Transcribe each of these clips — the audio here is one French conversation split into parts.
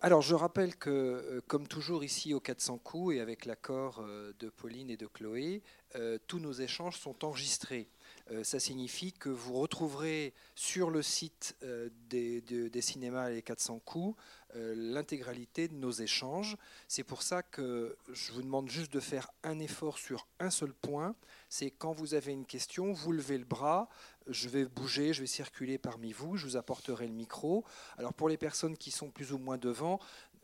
Alors, je rappelle que, euh, comme toujours ici au 400 coups et avec l'accord euh, de Pauline et de Chloé, euh, tous nos échanges sont enregistrés. Ça signifie que vous retrouverez sur le site des, des, cinémas et 400 coups l'intégralité de nos échanges. C'est pour ça que je vous demande juste de faire un effort sur un seul point. C'est quand vous avez une question, vous levez le bras, je vais bouger, je vais circuler parmi vous, je vous apporterai le micro. Alors pour les personnes qui sont plus ou moins devant,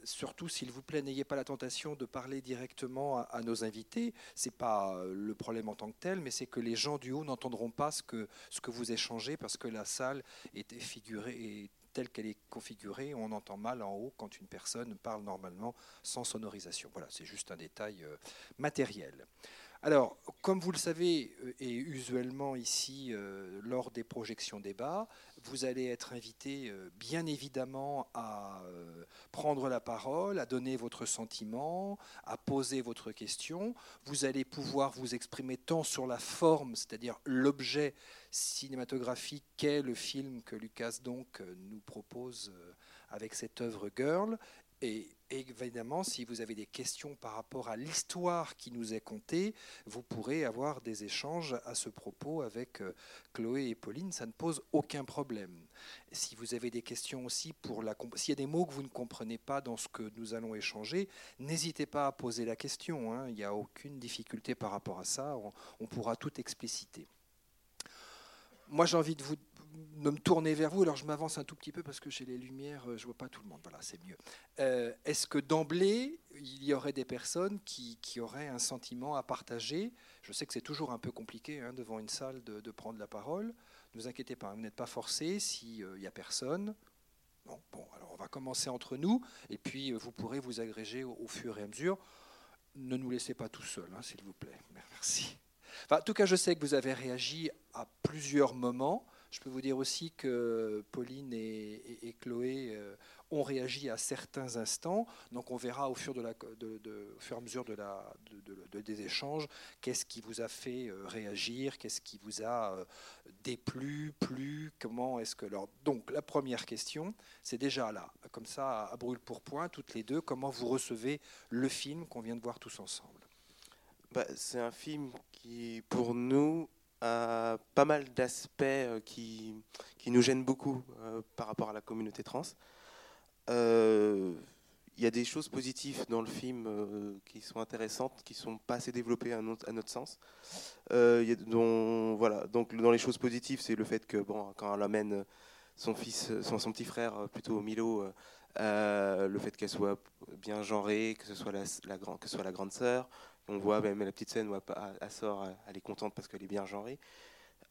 surtout, s'il vous plaît, n'ayez pas la tentation de parler directement à, nos invités. Ce n'est pas euh, le problème en tant que tel, mais c'est que les gens du haut n'entendront pas ce que, vous échangez parce que la salle est figurée telle qu'elle est configurée, on entend mal en haut quand une personne parle normalement sans sonorisation. Voilà, c'est juste un détail euh, matériel. Alors, comme vous le savez, euh, et usuellement ici, euh, lors des projections débats, vous allez être invité euh, bien évidemment à prendre la parole, à donner votre sentiment, à poser votre question. Vous allez pouvoir vous exprimer tant sur la forme, c'est-à-dire l'objet cinématographique qu'est le film que Lucas donc nous propose avec cette œuvre Girl, et évidemment, si vous avez des questions par rapport à l'histoire qui nous est contée, vous pourrez avoir des échanges à ce propos avec euh, Chloé et Pauline, ça ne pose aucun problème. Si vous avez des questions aussi pour la s'il y a des mots que vous ne comprenez pas dans ce que nous allons échanger, n'hésitez pas à poser la question, hein. il n'y a aucune difficulté par rapport à ça, on pourra tout expliciter. Moi, j'ai envie de vous de me tourner vers vous. Alors je m'avance un tout petit peu parce que chez les lumières, euh, je vois pas tout le monde. Voilà, c'est mieux. Euh, est-ce que d'emblée, il y aurait des personnes qui, auraient un sentiment à partager? Je sais que c'est toujours un peu compliqué hein, devant une salle de, prendre la parole. Ne vous inquiétez pas, vous n'êtes pas forcé s'il n'y euh, a personne. bon, alors on va commencer entre nous et puis vous pourrez vous agréger au, fur et à mesure. Ne nous laissez pas tout seuls, hein, s'il vous plaît. Merci. en tout cas, je sais que vous avez réagi à plusieurs moments. Je peux vous dire aussi que Pauline et, Chloé euh, ont réagi à certains instants. Donc on verra au fur, de la, et à mesure des échanges qu'est-ce qui vous a fait euh, réagir, qu'est-ce qui vous a euh, déplu, plu, comment est-ce que... Alors, donc la première question, c'est déjà là, comme ça, à brûle pour point, toutes les deux, comment vous recevez le film qu'on vient de voir tous ensemble? Bah, C'est un film qui, pour nous, pas mal d'aspects euh, qui, qui, nous gênent beaucoup euh, par rapport à la communauté trans. Euh, il y a des choses positives dans le film qui sont intéressantes, qui sont pas assez développées à notre, à sens. y voilà, donc dans les choses positives, c'est le fait que bon, quand elle amène son fils, son petit frère, plutôt Milo, le fait qu'elle soit bien genrée, que ce soit la, la, que ce soit la grande sœur, on voit même la petite scène où elle sort, elle est contente parce qu'elle est bien genrée.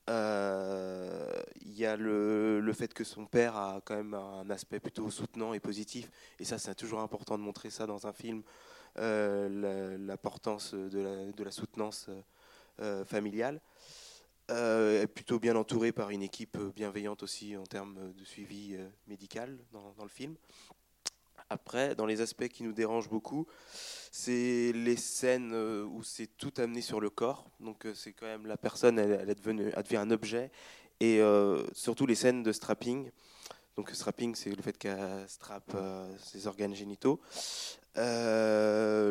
Euh, il y a le, fait que son père a quand même un aspect plutôt soutenant et positif. Et ça, c'est toujours important de montrer ça dans un film, euh, l'importance de la, soutenance euh, familiale. est plutôt bien entouré par une équipe bienveillante aussi en termes de suivi médical dans, le film. Après, dans les aspects qui nous dérangent beaucoup, c'est les scènes euh, où c'est tout amené sur le corps. Donc euh, c'est quand même la personne, elle, est devenue, devient un objet. Et euh, surtout les scènes de strapping. Donc strapping, c'est le fait qu'elle strappe ses organes génitaux. le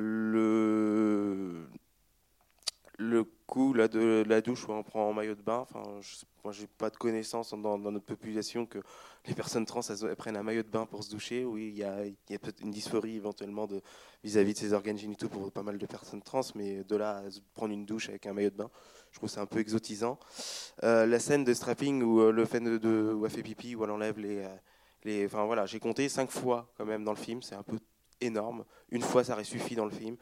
là, de la douche où on prend en maillot de bain, enfin, je, moi j'ai pas de connaissance dans, notre population que les personnes trans elles, prennent un maillot de bain pour se doucher. Oui, il y a, peut-être une dysphorie éventuellement vis-à-vis de, ces organes génitaux pour pas mal de personnes trans, mais de là à prendre une douche avec un maillot de bain, je trouve c'est un peu exotisant. Euh, la scène de strapping où euh, le fait de, où elle pipi, où elle enlève les, euh, les enfin voilà, j'ai compté cinq fois quand même dans le film, c'est un peu énorme. Une fois, ça aurait suffi dans le film.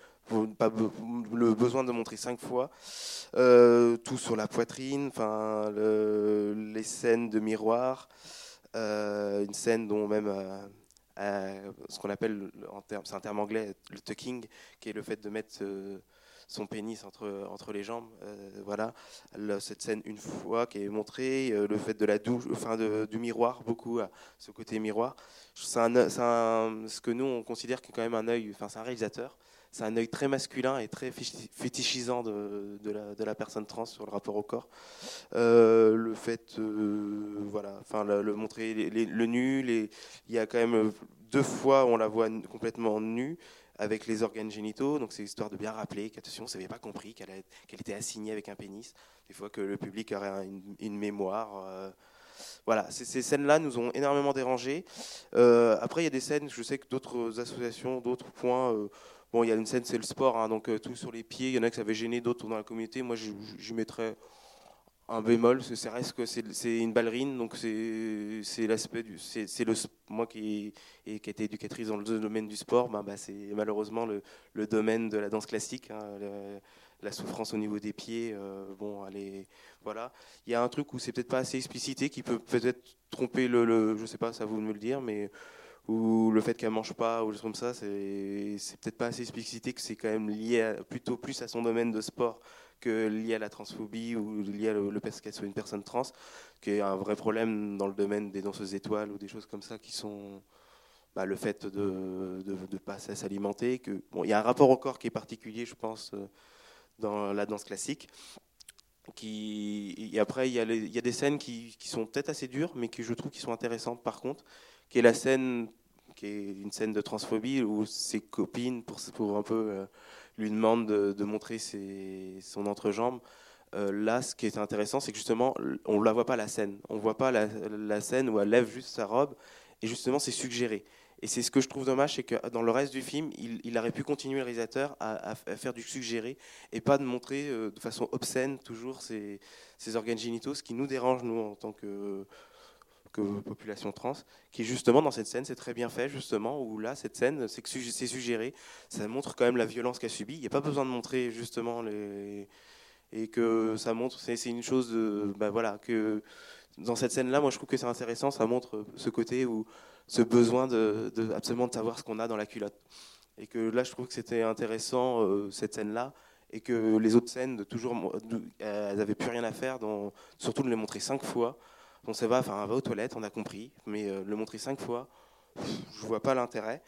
Pas le besoin de montrer cinq fois. Euh, tout sur la poitrine, enfin, les scènes de miroir. Euh, une scène dont même euh, ce qu'on appelle, en c'est un terme anglais, le tucking, qui est le fait de mettre son pénis entre, entre les jambes. voilà, cette scène une fois qui est montrée, le fait de la douche, enfin du miroir, beaucoup ce côté miroir. C'est ce que nous on considère que quand même un œil, enfin c'est un réalisateur c'est un œil très masculin et très fétichisant de, de, la, personne trans sur le rapport au corps. Euh, le fait, euh, voilà, enfin, le, montrer le nu, il y a quand même deux fois où on la voit complètement nue avec les organes génitaux. Donc c'est histoire de bien rappeler qu'attention, on n'avait pas compris qu'elle était assignée avec un pénis. Des fois que le public aurait une, mémoire. Euh, voilà, ces, scènes-là nous ont énormément dérangés. après, il y a des scènes, je sais que d'autres associations, d'autres points Bon, il y a une scène, c'est le sport, hein, donc euh, tout sur les pieds. Il y en a qui ça avait gêné, d'autres dans la communauté. Moi, je, mettrais un bémol, c'est reste que c'est une ballerine, donc c'est l'aspect du, c'est le moi qui ai, qui été éducatrice dans le domaine du sport, bah, bah, c'est malheureusement le, le, domaine de la danse classique, hein, la souffrance au niveau des pieds, euh, bon, allez, voilà. Il y a un truc où c'est peut-être pas assez explicité, qui peut peut-être tromper le, le, je sais pas, ça vous me le dire, mais ou le fait qu'elle mange pas, ou choses comme ça, c'est peut-être pas assez explicité que c'est quand même lié plutôt plus à son domaine de sport que lié à la transphobie ou lié à le, fait qu'elle soit une personne trans, qui est un vrai problème dans le domaine des danseuses étoiles ou des choses comme ça qui sont bah, le fait de ne pas s'alimenter. Que, bon, il y a un rapport au corps qui est particulier, je pense, euh, dans la danse classique. Qui, et après, il y, a y a des scènes qui, qui sont peut-être assez dures, mais qui je trouve qui sont intéressantes par contre qui est la scène, qui est une scène de transphobie où ses copines, pour, pour un peu, euh, lui demandent de, montrer son entrejambe. Euh, là, ce qui est intéressant, c'est que justement, on ne la voit pas la scène. On ne voit pas la, scène où elle lève juste sa robe, et justement, c'est suggéré. Et c'est ce que je trouve dommage, c'est que dans le reste du film, il, aurait pu continuer le réalisateur à, faire du suggéré et pas de montrer euh, de façon obscène toujours ses, organes génitaux, ce qui nous dérange, nous, en tant que que population trans, qui justement dans cette scène, c'est très bien fait justement, où là, cette scène, c'est suggéré, ça montre quand même la violence qu'elle subit. Il n'y a pas besoin de montrer justement les et que ça montre, c'est une chose, de, bah voilà, que dans cette scène-là, moi je trouve que c'est intéressant, ça montre ce côté où ce besoin de, absolument de savoir ce qu'on a dans la culotte. Et que là, je trouve que c'était intéressant euh, cette scène-là, et que les autres scènes, de toujours, elles n'avaient plus rien à faire, dans, surtout de les montrer cinq fois. On ça va, enfin, va aux toilettes, on a compris, mais euh, le montrer cinq fois, je vois pas l'intérêt.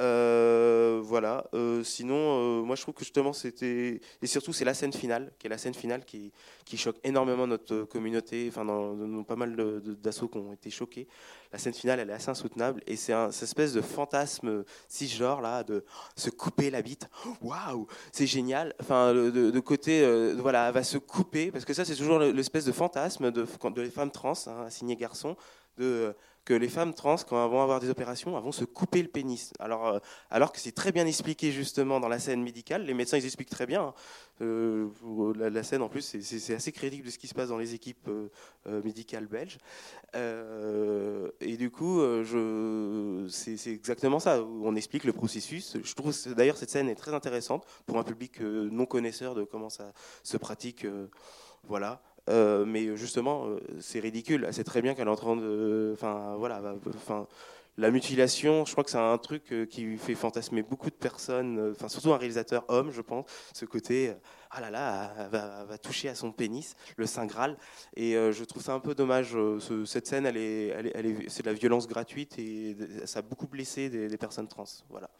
Euh, voilà. Euh, sinon, euh, moi je trouve que justement c'était et surtout c'est la scène finale, qui est la scène finale qui, qui choque énormément notre communauté. Enfin, dans, pas mal d'assauts qui ont été choqués. La scène finale, elle est assez insoutenable et c'est un cette espèce de fantasme si genre là de se couper la bite. Waouh, c'est génial. Enfin, de, de côté, voilà, elle va se couper parce que ça c'est toujours l'espèce de fantasme de, de les femmes trans, hein, assignées garçons, de que les femmes trans, quand elles vont avoir des opérations, elles vont se couper le pénis. Alors, euh, alors que c'est très bien expliqué justement dans la scène médicale, les médecins ils expliquent très bien. Hein. Euh, la, scène en plus, c'est assez crédible de ce qui se passe dans les équipes euh, médicales belges. et du coup, c'est exactement ça. On explique le processus. Je trouve d'ailleurs cette scène est très intéressante pour un public non connaisseur de comment ça se pratique. voilà. Euh, mais justement, euh, c'est ridicule. C'est très bien qu'elle est en train de. Enfin, voilà. Enfin, la mutilation, je crois que c'est un truc euh, qui fait fantasmer beaucoup de personnes, enfin surtout un réalisateur homme, je pense, ce côté, ah là là, elle va, toucher à son pénis, le Saint Graal, et je trouve ça un peu dommage. cette scène, elle est, elle est, c'est de la violence gratuite et ça a beaucoup blessé des, des personnes trans. Voilà.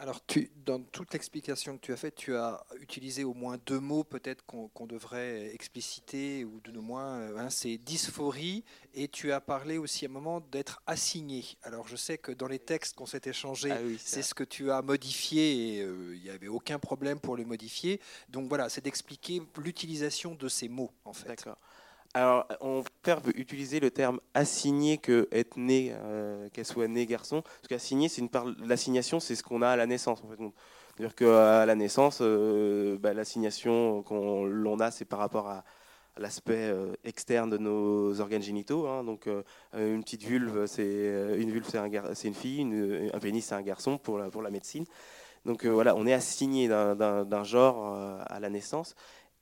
Alors, tu, dans toute l'explication que tu as faite, tu as utilisé au moins deux mots peut-être qu'on devrait expliciter, ou de moins, euh, hein, c'est dysphorie, et tu as parlé aussi à un moment d'être assigné. Alors, je sais que dans les textes qu'on s'est échangés, ah c'est ce que tu as modifié, et euh, il n'y avait aucun problème pour le modifier. Donc voilà, c'est d'expliquer l'utilisation de ces mots, en fait. D'accord. Alors, on préfère utiliser le terme assigné que être né, euh, qu'elle soit née garçon. Parce qu'assigné, c'est une part. L'assignation, c'est ce qu'on a à la naissance. En fait. C'est-à-dire qu'à la naissance, euh, bah, l'assignation qu'on l'on a, c'est par rapport à, l'aspect euh, externe de nos organes génitaux. Hein. Donc, une petite vulve, c'est une vulve, c'est une fille, un pénis, c'est un garçon pour la, pour la médecine. Donc voilà, on est assigné d'un genre à la naissance.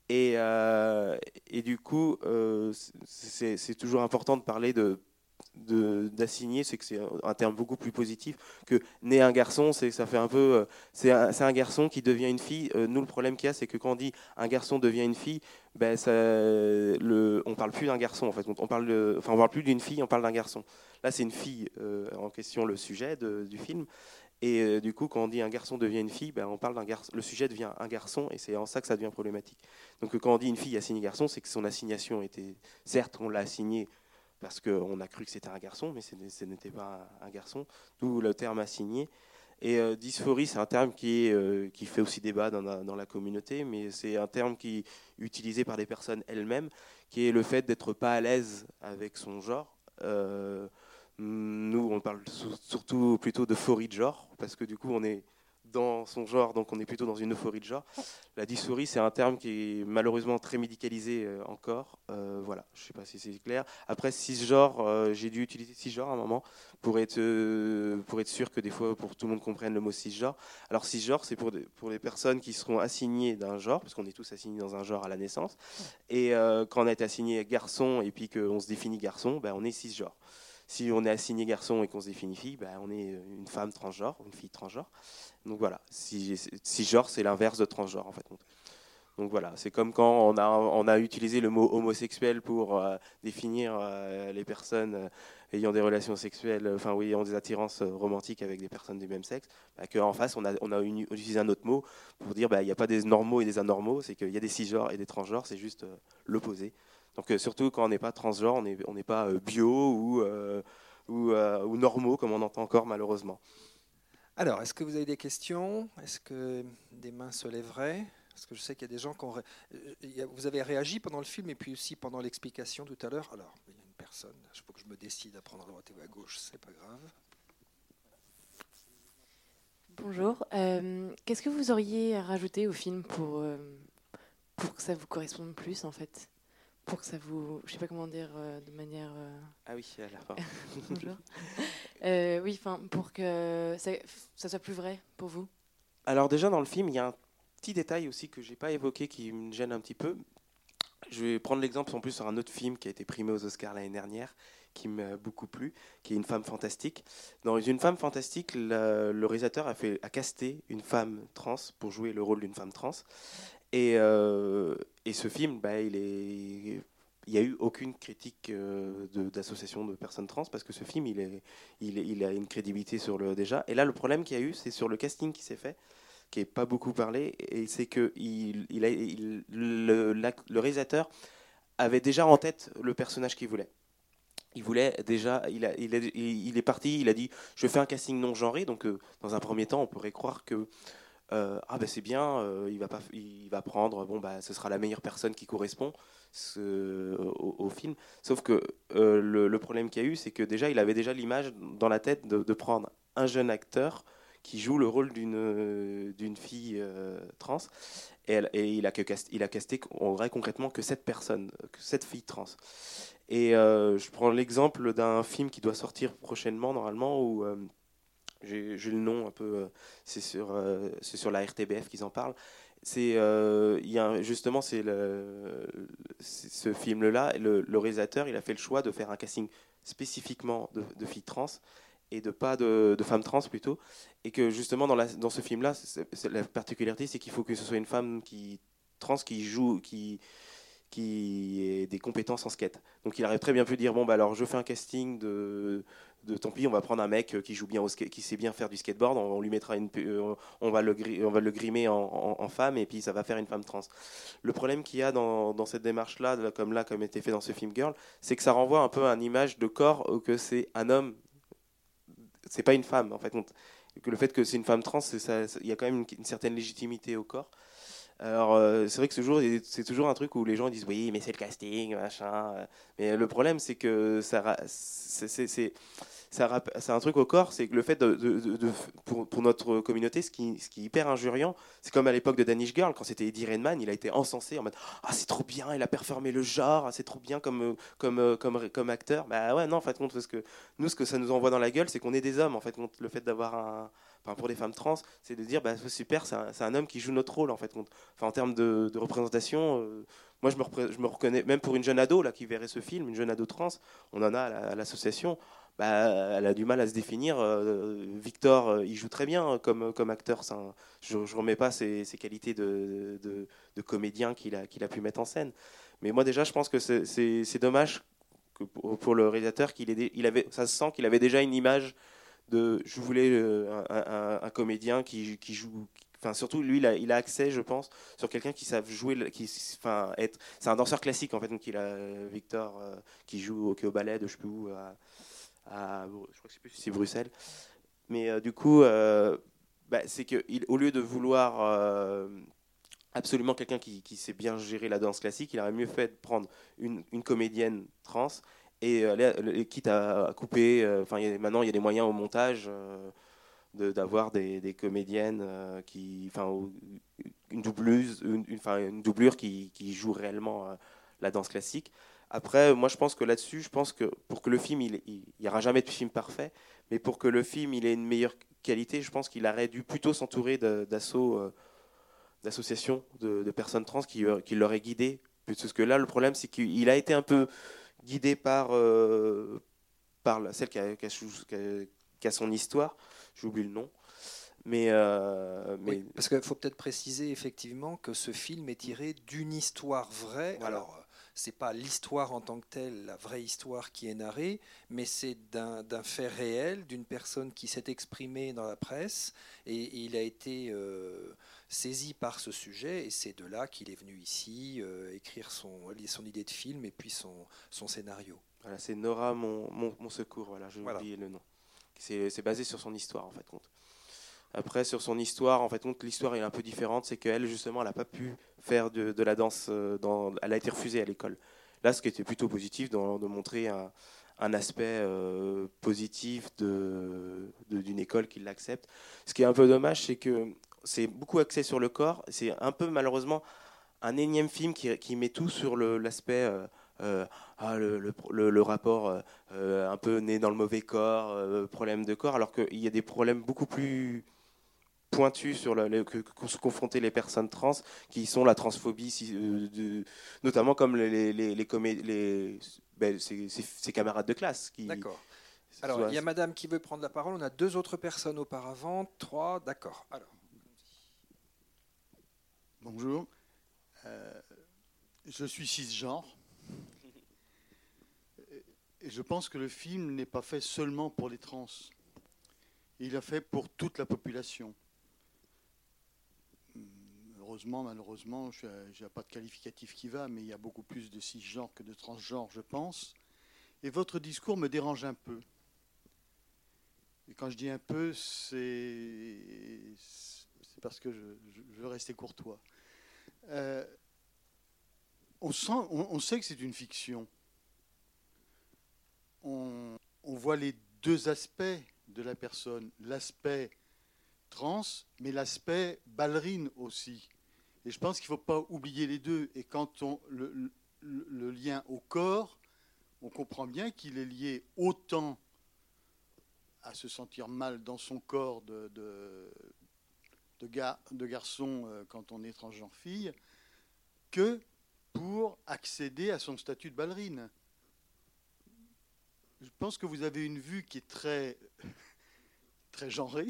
Et, euh, et du coup, euh, c'est toujours important de parler de d'assigner, c'est que c'est un terme beaucoup plus positif que né un garçon, c'est ça fait un peu, euh, c'est un, garçon qui devient une fille. Nous, le problème qu'il y a, c'est que quand on dit un garçon devient une fille, ben ça, on parle plus d'un garçon en fait. On parle, enfin on parle plus d'une fille, on parle d'un garçon. Là, c'est une fille en question le sujet du film. Et du coup, quand on dit un garçon devient une fille, ben, on parle d'un garçon. Le sujet devient un garçon, et c'est en ça que ça devient problématique. Donc, quand on dit une fille assignée garçon, c'est que son assignation était, certes, on l'a assignée parce qu'on a cru que c'était un garçon, mais ce n'était pas un garçon, d'où le terme assigné. Et euh, dysphorie, c'est un terme qui, euh, qui fait aussi débat dans la, dans la communauté, mais c'est un terme qui est utilisé par des personnes elles-mêmes, qui est le fait d'être pas à l'aise avec son genre. Euh, nous, on parle surtout plutôt de phorie de genre, parce que du coup, on est dans son genre, donc on est plutôt dans une euphorie de genre. La dysphorie, c'est un terme qui est malheureusement très médicalisé euh, encore. Euh, voilà, je ne sais pas si c'est clair. Après, cisgenre, euh, j'ai dû utiliser cisgenre à un moment pour être, sûr que des fois, pour tout le monde comprenne le mot cisgenre. Alors, cisgenre, c'est pour, pour les personnes qui seront assignées d'un genre, parce qu'on est tous assignés dans un genre à la naissance. Et quand on été assigné garçon et puis qu'on se définit garçon, ben, on est cisgenre. Si on est assigné garçon et qu'on se définit fille, ben, on est une femme transgenre, une fille transgenre. Donc voilà, si, genre, c'est l'inverse de transgenre en fait. Donc voilà, c'est comme quand on a, utilisé le mot homosexuel pour euh, définir euh, les personnes euh, ayant des relations sexuelles, enfin oui, ayant des attirances romantiques avec des personnes du même sexe, bah, qu'en face on a, utilisé un autre mot pour dire bah, il n'y a pas des normaux et des anormaux, c'est qu'il y a des cisgenres et des transgenres, c'est juste l'opposé. Donc surtout quand on n'est pas transgenre, on n'est on pas bio ou, ou, ou normaux comme on entend encore malheureusement. Alors, est-ce que vous avez des questions? Est-ce que des mains se lèveraient? Parce que je sais qu'il y a des gens qui ont. Euh, vous avez réagi pendant le film et puis aussi pendant l'explication tout à l'heure. Alors, il y a une personne. Il faut que je me décide à prendre à droite ou à gauche, c'est pas grave. Bonjour. Euh, qu'est-ce que vous auriez à rajouter au film pour, euh, pour que ça vous corresponde plus, en fait? Pour que ça vous, je sais pas comment dire, euh, de manière. Euh, ah oui, à la fin. Bonjour. Euh, oui, enfin, pour que ça, ça, soit plus vrai pour vous. Alors déjà dans le film, il y a un petit détail aussi que j'ai pas évoqué qui me gêne un petit peu. Je vais prendre l'exemple en plus sur un autre film qui a été primé aux Oscars l'année dernière, qui m'a beaucoup plu, qui est Une femme fantastique. Dans Une femme fantastique, le, le réalisateur a, fait, a casté une femme trans pour jouer le rôle d'une femme trans. Et, euh, et ce film, bah, il est il n'y a eu aucune critique euh, d'association de, personnes trans parce que ce film, il, est, il, il, a une crédibilité sur le déjà. Et là, le problème qu'il y a eu, c'est sur le casting qui s'est fait, qui n'est pas beaucoup parlé, et c'est que il, il a, le, réalisateur avait déjà en tête le personnage qu'il voulait. Il voulait déjà, a, est, il, est parti, il a dit, je fais un casting non genré, donc euh, dans un premier temps, on pourrait croire que euh, ah ben c'est bien, euh, il va pas, il va prendre, bon bah ce sera la meilleure personne qui correspond au, film. Sauf que euh, le, problème qu'il y a eu, c'est que déjà il avait déjà l'image dans la tête de, prendre un jeune acteur qui joue le rôle d'une d'une fille trans et, il a que a casté en vrai concrètement que cette personne, que cette fille trans. Et je prends l'exemple d'un film qui doit sortir prochainement normalement où j'ai le nom un peu, euh, c'est sur, euh, sur la RTBF qu'ils en parlent. C'est, euh, justement, c'est ce film-là, le, réalisateur, il a fait le choix de faire un casting spécifiquement de, filles trans et de pas de, femmes trans plutôt, et que justement dans, la, dans ce film-là, la particularité, c'est qu'il faut que ce soit une femme qui trans qui joue, qui qui ait des compétences en skate. Donc il aurait très bien pu dire bon bah alors je fais un casting de de tant pis, on va prendre un mec qui joue bien au qui sait bien faire du skateboard, on, lui mettra une, euh, on va le, on va le grimer en, femme et puis ça va faire une femme trans. Le problème qu'il y a dans, cette démarche-là, comme là, comme était fait dans ce film Girl, c'est que ça renvoie un peu à une image de corps que c'est un homme, c'est pas une femme en fait. Que le fait que c'est une femme trans, il y a quand même une, certaine légitimité au corps. Alors, euh, c'est vrai que c'est toujours un truc où les gens disent oui, mais c'est le casting, machin. Mais le problème, c'est que ça, c'est c'est un truc au corps, c'est que le fait de, pour, pour, notre communauté, ce qui, ce qui est hyper injuriant, c'est comme à l'époque de Danish Girl, quand c'était Eddie Redman, il a été encensé en mode Ah, c'est trop bien, il a performé le genre, ah, c'est trop bien comme, comme, comme, comme acteur. Bah ouais, non, en fait, parce que nous, ce que ça nous envoie dans la gueule, c'est qu'on est des hommes, en fait, le fait d'avoir un. Pour les femmes trans, c'est de dire bah, super, c'est un, homme qui joue notre rôle, en fait. Enfin, en termes de, représentation. Euh, moi, je me, reconnais, même pour une jeune ado là, qui verrait ce film, une jeune ado trans, on en a à l'association. Bah, elle a du mal à se définir. Euh, Victor, euh, il joue très bien comme, acteur. je ne remets pas ses, qualités de, comédien qu'il a, pu mettre en scène. Mais moi, déjà, je pense que c'est dommage pour, le réalisateur qu'il il avait, ça se sent qu'il avait déjà une image de. Je voulais euh, un, comédien qui, qui joue, Enfin, surtout, lui, il a, accès, je pense, sur quelqu'un qui savent jouer, qui, enfin, être. C'est un danseur classique en fait, donc il a Victor qui joue au, au ballet de je sais plus où, je crois que c'est plus si Bruxelles. Mais euh, du coup, euh, bah, c'est qu'au lieu de vouloir euh, absolument quelqu'un qui, qui, sait bien gérer la danse classique, il aurait mieux fait de prendre une, une comédienne trans et quitte à, couper. Enfin, maintenant, il y a des moyens au montage d'avoir des, des, comédiennes qui, enfin, une doubleuse, une, doublure qui, qui, joue réellement la danse classique. Après, moi, je pense que là-dessus, je pense que pour que le film, il n'y aura jamais de film parfait, mais pour que le film il ait une meilleure qualité, je pense qu'il aurait dû plutôt s'entourer euh, d'associations de, personnes trans qui, euh, qui l'auraient guidé. Parce que là, le problème, c'est qu'il a été un peu guidé par, euh, par celle qui a, qui, a, son histoire. J'oublie le nom. Mais, mais... parce qu'il faut peut-être préciser effectivement que ce film est tiré d'une histoire vraie. Alors, c'est pas l'histoire en tant que telle, la vraie histoire qui est narrée, mais c'est d'un fait réel, d'une personne qui s'est exprimée dans la presse, et, il a été euh, saisi par ce sujet, et c'est de là qu'il est venu ici euh, écrire son, son idée de film et puis son, son scénario. Voilà, c'est Nora mon, mon, secours, voilà, j'ai oublié le nom. C'est basé sur son histoire en fait compte. Après, sur son histoire, en fait, l'histoire est un peu différente. C'est qu'elle, justement, elle n'a pas pu faire de, la danse. Euh, dans, elle a été refusée à l'école. Là, ce qui était plutôt positif, de, montrer un, aspect euh, positif d'une école qui l'accepte. Ce qui est un peu dommage, c'est que c'est beaucoup axé sur le corps. C'est un peu, malheureusement, un énième film qui, met tout sur l'aspect. Euh, ah, le, rapport un peu né dans le mauvais corps, problème de corps, alors qu'il y a des problèmes beaucoup plus pointu sur le, que, se confronter les personnes trans, qui sont la transphobie, euh, de, notamment comme les, les, les, les ben, ses, camarades de classe. Qui, d'accord. Alors, il y a madame qui veut prendre la parole. On a deux autres personnes auparavant. Trois, d'accord. Alors. Bonjour. Euh, je suis cisgenre. Et je pense que le film n'est pas fait seulement pour les trans. Il est fait pour toute la population heureusement, malheureusement, je n'ai pas de qualificatif qui va, mais il y a beaucoup plus de cisgenres que de transgenres, je pense. Et votre discours me dérange un peu. Et quand je dis un peu, c'est parce que je, veux rester courtois. Euh, on, sent, on, sait que c'est une fiction. On, voit les deux aspects de la personne. L'aspect trans, mais l'aspect ballerine aussi. Et je pense qu'il ne faut pas oublier les deux. Et quand on le, lien au corps, on comprend bien qu'il est lié autant à se sentir mal dans son corps de, de, garçon euh, quand on est transgenre fille, que pour accéder à son statut de ballerine. Je pense que vous avez une vue qui est très, très genrée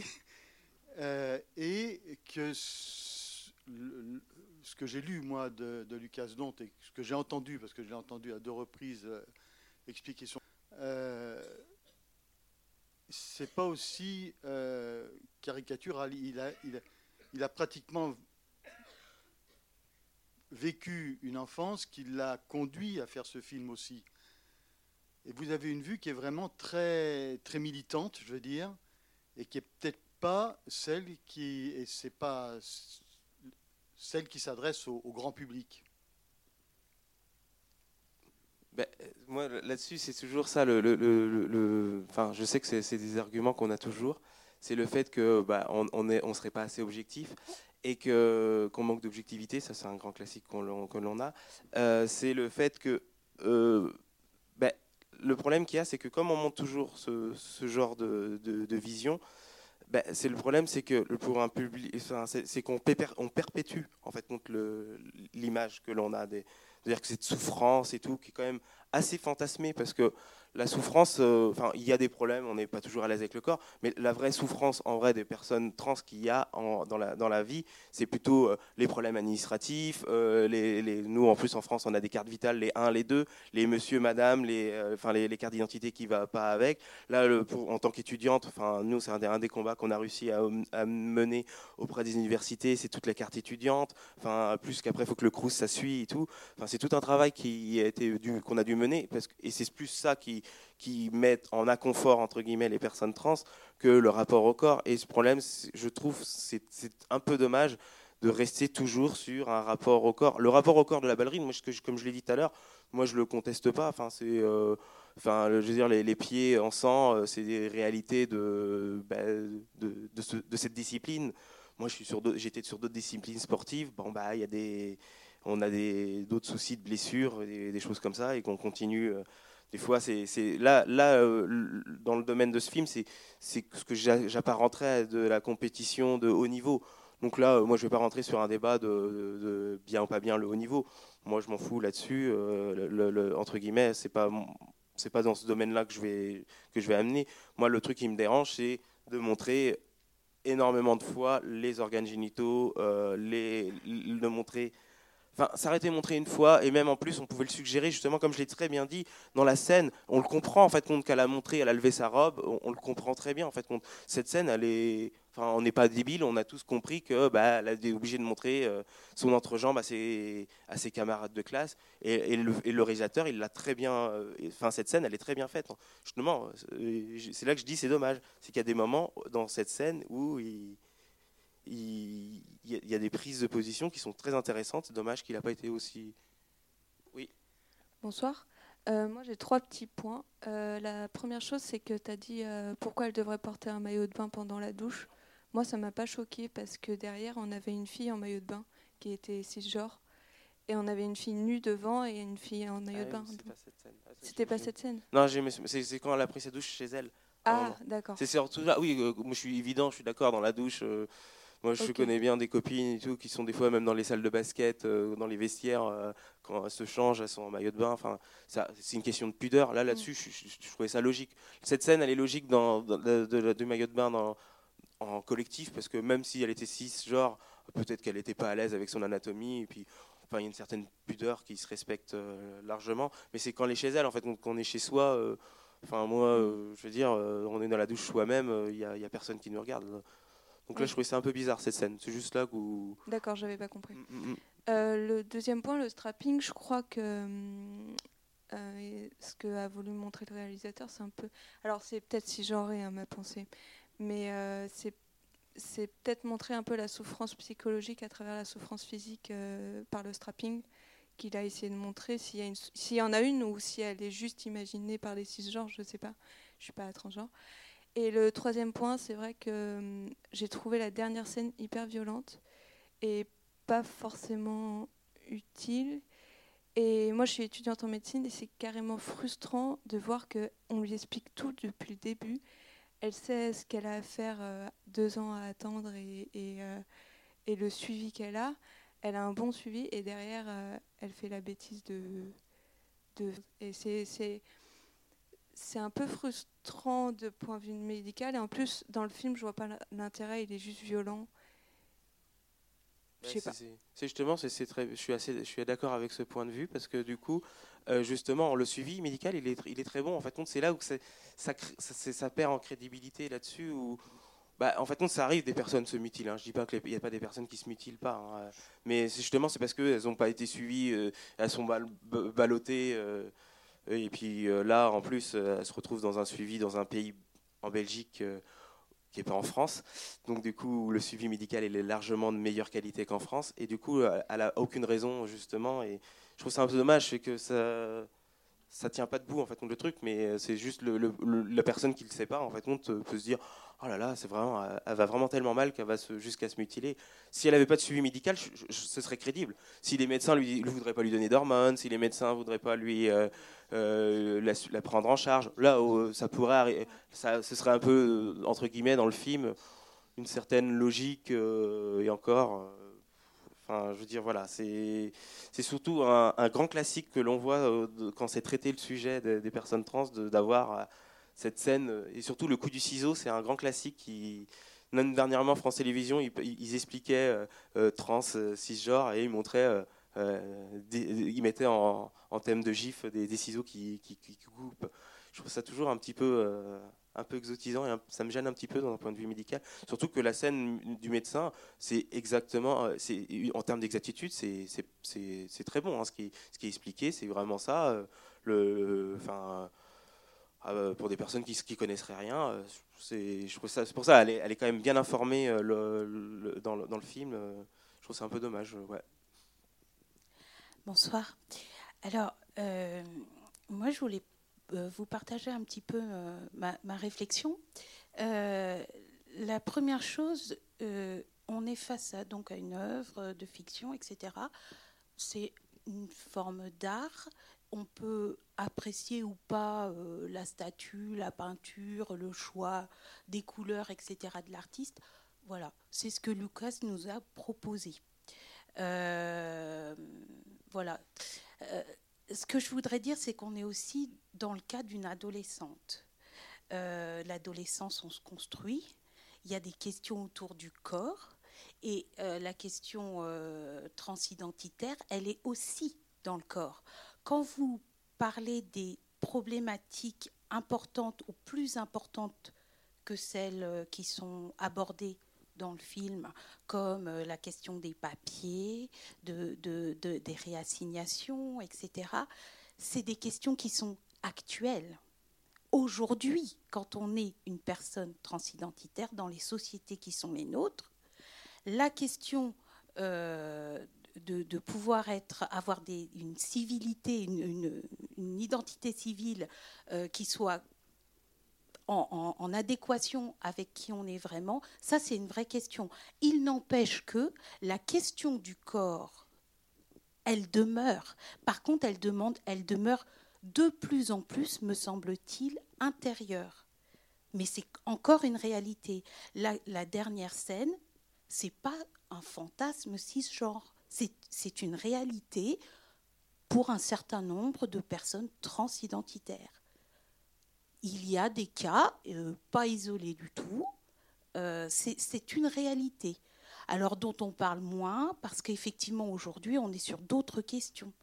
euh, et que ce que j'ai lu, moi, de, Lucas Dont, et ce que j'ai entendu, parce que je l'ai entendu à deux reprises euh, expliquer son. C'est pas aussi caricatural. Il a, il, il a, pratiquement vécu une enfance qui l'a conduit à faire ce film aussi. Et vous avez une vue qui est vraiment très, très militante, je veux dire, et qui est peut-être pas celle qui. Celle qui s'adresse au, grand public Ben, moi, là-dessus, c'est toujours ça. Je sais que c'est des arguments qu'on a toujours. C'est le fait que bah, on, serait pas assez objectif et que qu'on manque d'objectivité. Ça, c'est un grand classique qu'on l'on a. Euh, c'est le fait que euh, ben, le problème qu'il y a, c'est que comme on montre toujours ce, genre de, vision, ben, c'est le problème, c'est que pour un public, c'est qu'on on perpétue en fait l'image que l'on a c'est-à-dire que cette souffrance et tout, qui est quand même assez fantasmée, parce que la souffrance, euh, enfin, il y a des problèmes, on n'est pas toujours à l'aise avec le corps, mais la vraie souffrance en vrai des personnes trans qu'il y a dans, la, dans la vie, c'est plutôt euh, les problèmes administratifs. Euh, les, les, nous, en plus, en France, on a des cartes vitales, les 1, les 2, les monsieur, madame, les, enfin, les, cartes d'identité qui ne vont pas avec. Là, le, pour, en tant qu'étudiante, enfin, nous, c'est un, un, des combats qu'on a réussi à, mener auprès des universités, c'est toutes les cartes étudiantes, enfin, plus qu'après, il faut que le CRUS, ça suit et tout. Enfin, c'est tout un travail qui a été qu'on a dû mener, parce et c'est plus ça qui qui mettent en inconfort entre guillemets les personnes trans que le rapport au corps. Et ce problème, je trouve, c'est un peu dommage de rester toujours sur un rapport au corps. Le rapport au corps de la ballerine, moi, comme je l'ai dit tout à l'heure, moi je le conteste pas. Enfin, c'est, euh, enfin, je veux dire, les, pieds en sang, euh, c'est des réalités de, bah, de, de, cette discipline. Moi, j'étais sur d'autres disciplines sportives. Bon, bah, il y a des, on a d'autres soucis de blessures, des, des, choses comme ça, et qu'on continue. Des fois, c'est là, euh, dans le domaine de ce film, c'est ce que j'apparenterais de la compétition de haut niveau. Donc là, euh, moi, je ne vais pas rentrer sur un débat de, bien ou pas bien le haut niveau. Moi, je m'en fous là-dessus. Euh, entre guillemets, c'est pas c'est pas dans ce domaine-là que je vais que je vais amener. Moi, le truc qui me dérange, c'est de montrer énormément de fois les organes génitaux, les, de montrer Enfin, ça aurait été montré une fois, et même en plus, on pouvait le suggérer, justement, comme je l'ai très bien dit, dans la scène, on le comprend, en fait, compte qu'elle a montré, elle a levé sa robe, on, le comprend très bien, en fait. Cette scène, elle est... Enfin, on n'est pas débile, on a tous compris que bah, elle est obligée de montrer euh, son entrejambe à ses, camarades de classe, et, le, réalisateur, il l'a très bien... Euh, enfin, cette scène, elle est très bien faite. Justement, euh, c'est là que je dis c'est dommage, c'est qu'il y a des moments dans cette scène où il il, y a des prises de position qui sont très intéressantes. Dommage qu'il n'a pas été aussi. Oui. Bonsoir. Euh, moi, j'ai trois petits points. Euh, la première chose, c'est que tu as dit euh, pourquoi elle devrait porter un maillot de bain pendant la douche. Moi, ça m'a pas choqué parce que derrière, on avait une fille en maillot de bain qui était cisgenre. Et on avait une fille nue devant et une fille en maillot de ah bain. C'était pas, cette scène Non, c'est quand elle a pris sa douche chez elle. Ah, d'accord. C'est surtout là. Oui, moi, je suis évident, je suis d'accord dans la douche. Moi, je connais bien des copines et tout qui sont des fois même dans les salles de basket, euh, dans les vestiaires, euh, quand elles se changent, elles sont en maillot de bain. Enfin, c'est une question de pudeur. Là, là-dessus, mm. je, trouvais ça logique. Cette scène, elle est logique dans, de, maillot de bain dans, en collectif, parce que même si elle était cis, genre, peut-être qu'elle n'était pas à l'aise avec son anatomie, et puis enfin, il y a une certaine pudeur qui se respecte euh, largement. Mais c'est quand elle est chez elle, en fait, quand on est chez soi. Enfin, moi, je veux dire, on est dans la douche soi-même, il n'y a, a, personne qui nous regarde. Donc là, je trouvais ça un peu bizarre cette scène. C'est juste là où. D'accord, j'avais pas compris. Mm, mm, mm. Euh, le deuxième point, le strapping, je crois que euh, ce que a voulu montrer le réalisateur, c'est un peu. Alors, c'est peut-être si genré à ma pensée, mais euh, c'est c'est peut-être montrer un peu la souffrance psychologique à travers la souffrance physique par le strapping qu'il a essayé de montrer. S'il y, y, en a une ou si elle est juste imaginée par les cisgenres, je ne sais pas. Je ne suis pas transgenre. Et le troisième point, c'est vrai que hum, j'ai trouvé la dernière scène hyper violente et pas forcément utile. Et moi, je suis étudiante en médecine et c'est carrément frustrant de voir qu'on lui explique tout depuis le début. Elle sait ce qu'elle a à faire, euh, deux ans à attendre et, euh, et, le suivi qu'elle a. Elle a un bon suivi et derrière, euh, elle fait la bêtise de. de et c'est un peu frustrant de point de vue médical. Et en plus, dans le film, je vois pas l'intérêt, il est juste violent. Je sais pas. C'est justement, c'est très, je suis assez, je suis d'accord avec ce point de vue parce que du coup, euh, justement, le suivi médical, il est, il est très bon. En fait, c'est là où ça, ça, ça, perd en crédibilité là-dessus. Où, bah, en fait, ça arrive, des personnes se mutilent. Hein. Je dis pas qu'il n'y a pas des personnes qui se mutilent pas, hein. mais justement, c'est parce qu'elles n'ont pas été suivies, euh, elles sont ballottées. Euh, et puis euh, là, en plus, euh, elle se retrouve dans un suivi dans un pays en Belgique euh, qui n'est pas en France. Donc du coup, le suivi médical est largement de meilleure qualité qu'en France. Et du coup, elle n'a aucune raison, justement. Et je trouve ça un peu dommage, c'est que ça... ça tient pas debout en fait le truc, mais c'est juste la personne qui le sait pas en fait on peut se dire oh là là, c'est vraiment, elle va vraiment tellement mal qu'elle va jusqu'à se mutiler. Si elle n'avait pas de suivi médical, ce serait crédible. Si les médecins ne voudraient pas lui donner d'hormones, si les médecins ne voudraient pas lui euh, la, prendre en charge, là, oh, ça pourrait, ça, ce serait un peu entre guillemets dans le film une certaine logique euh, et encore. Enfin, je veux dire, voilà, c'est surtout un, grand classique que l'on voit quand c'est traité le sujet des, personnes trans, d'avoir cette scène, euh, et surtout le coup du ciseau, c'est un grand classique qui, dernièrement, France Télévisions, ils, expliquaient euh, euh, trans, cisgenre, et ils montraient, ils mettaient en, thème de gif des, ciseaux qui, coupent. Je trouve ça toujours un petit peu, un peu exotisant et ça me gêne un petit peu d'un point de vue médical. Surtout que la scène du médecin, c'est exactement, c'est en termes d'exactitude, c'est très bon. Hein, ce, qui, est expliqué, c'est vraiment ça. le, pour des personnes qui ne connaisseraient rien. Euh, c'est, je ça, c'est pour ça, elle est, quand même bien informée euh, dans, le, film. Euh, je trouve ça un peu dommage. Bonsoir. Alors, moi, je voulais vous partager un petit peu ma, ma, réflexion. la première chose, on est face à, donc, une œuvre de fiction, etc. C'est une forme d'art on peut apprécier ou pas euh, la statue, la peinture, le choix des couleurs, etc. de l'artiste. Voilà, c'est ce que Lucas nous a proposé. Euh, voilà. Euh, ce que je voudrais dire, c'est qu'on est aussi dans le cas d'une adolescente. L'adolescence, on se construit. Il y a des questions autour du corps. Et la question transidentitaire, elle est aussi dans le corps quand vous parlez des problématiques importantes ou plus importantes que celles euh, qui sont abordées dans le film, comme euh, la question des papiers, de, des réassignations, etc., c'est des questions qui sont actuelles. Aujourd'hui, quand on est une personne transidentitaire dans les sociétés qui sont les nôtres, la question euh, de, pouvoir être, avoir une civilité, une, identité civile euh, qui soit en, adéquation avec qui on est vraiment, ça c'est une vraie question. Il n'empêche que la question du corps, elle demeure. Par contre, elle, demande, elle demeure de plus en plus, me semble-t-il, intérieure. Mais c'est encore une réalité. La, dernière scène, c'est pas un fantasme cisgenre c'est une réalité pour un certain nombre de personnes transidentitaires. Il y a des cas, euh, pas isolés du tout, euh, c'est une réalité. Alors dont on parle moins, parce qu'effectivement aujourd'hui on est sur d'autres questions.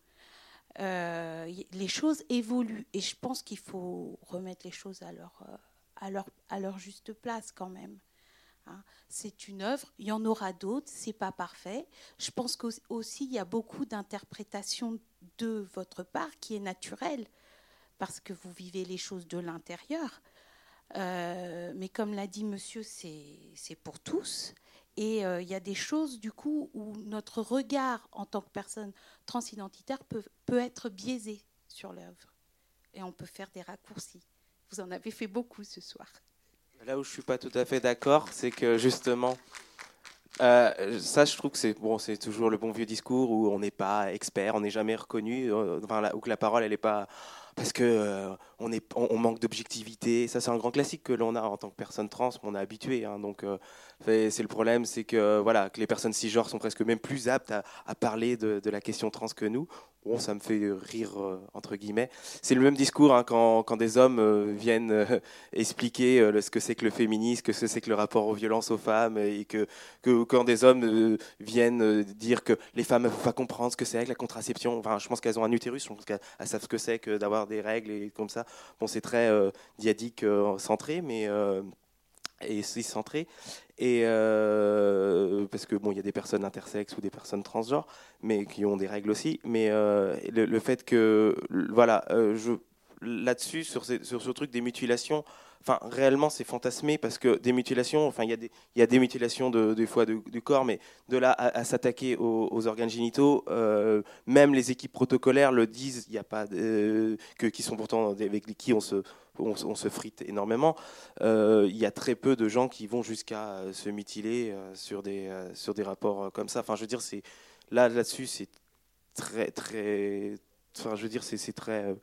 Euh, les choses évoluent et je pense qu'il faut remettre les choses à leur, à, leur, à leur juste place quand même. Hein. C'est une œuvre, il y en aura d'autres, c'est pas parfait. Je pense qu'aussi il y a beaucoup d'interprétations de votre part qui est naturelle parce que vous vivez les choses de l'intérieur. Euh, mais comme l'a dit monsieur, c'est pour tous. Et euh, il y a des choses, du coup, où notre regard en tant que personne transidentitaire peut, être biaisé sur l'œuvre. Et on peut faire des raccourcis. Vous en avez fait beaucoup ce soir. Là où je suis pas tout à fait d'accord, c'est que justement, euh, ça, je trouve que c'est bon, toujours le bon vieux discours où on n'est pas expert, on n'est jamais reconnu, enfin, où que la parole, elle n'est pas parce que euh, on, manque d'objectivité. Ça, c'est un grand classique que l'on a en tant que personne trans, on est habitué. Hein, donc, c'est le problème, c'est que voilà, que les personnes cisgenres sont presque même plus aptes à, parler de, la question trans que nous. Bon, ça me fait rire, euh, entre guillemets. C'est le même discours hein, quand, des hommes euh, viennent euh, expliquer ce que c'est que le féminisme, que ce c'est que le rapport aux violences aux femmes, et que, que quand des hommes viennent dire que les femmes ne peuvent pas comprendre ce que c'est que la contraception. Enfin, je pense qu'elles ont un utérus, je pense qu'elles savent ce que c'est que d'avoir des règles et comme ça. C'est très diadique centré, mais et centré. Et euh, parce que bon, il y a des personnes intersexes ou des personnes transgenres, mais qui ont des règles aussi. Mais euh, le, fait que, voilà, euh, là-dessus sur ce truc des mutilations, enfin réellement c'est fantasmé parce que des mutilations, enfin il y a des, mutilations de, des fois du corps, mais de là à, s'attaquer aux, organes génitaux, euh, même les équipes protocolaires le disent, il y a pas que qui sont pourtant avec qui on se on, se frite énormément. Euh, il y a très peu de gens qui vont jusqu'à se mutiler sur des sur des rapports comme ça. Enfin je veux dire c'est là là-dessus c'est très très, enfin je veux dire c'est très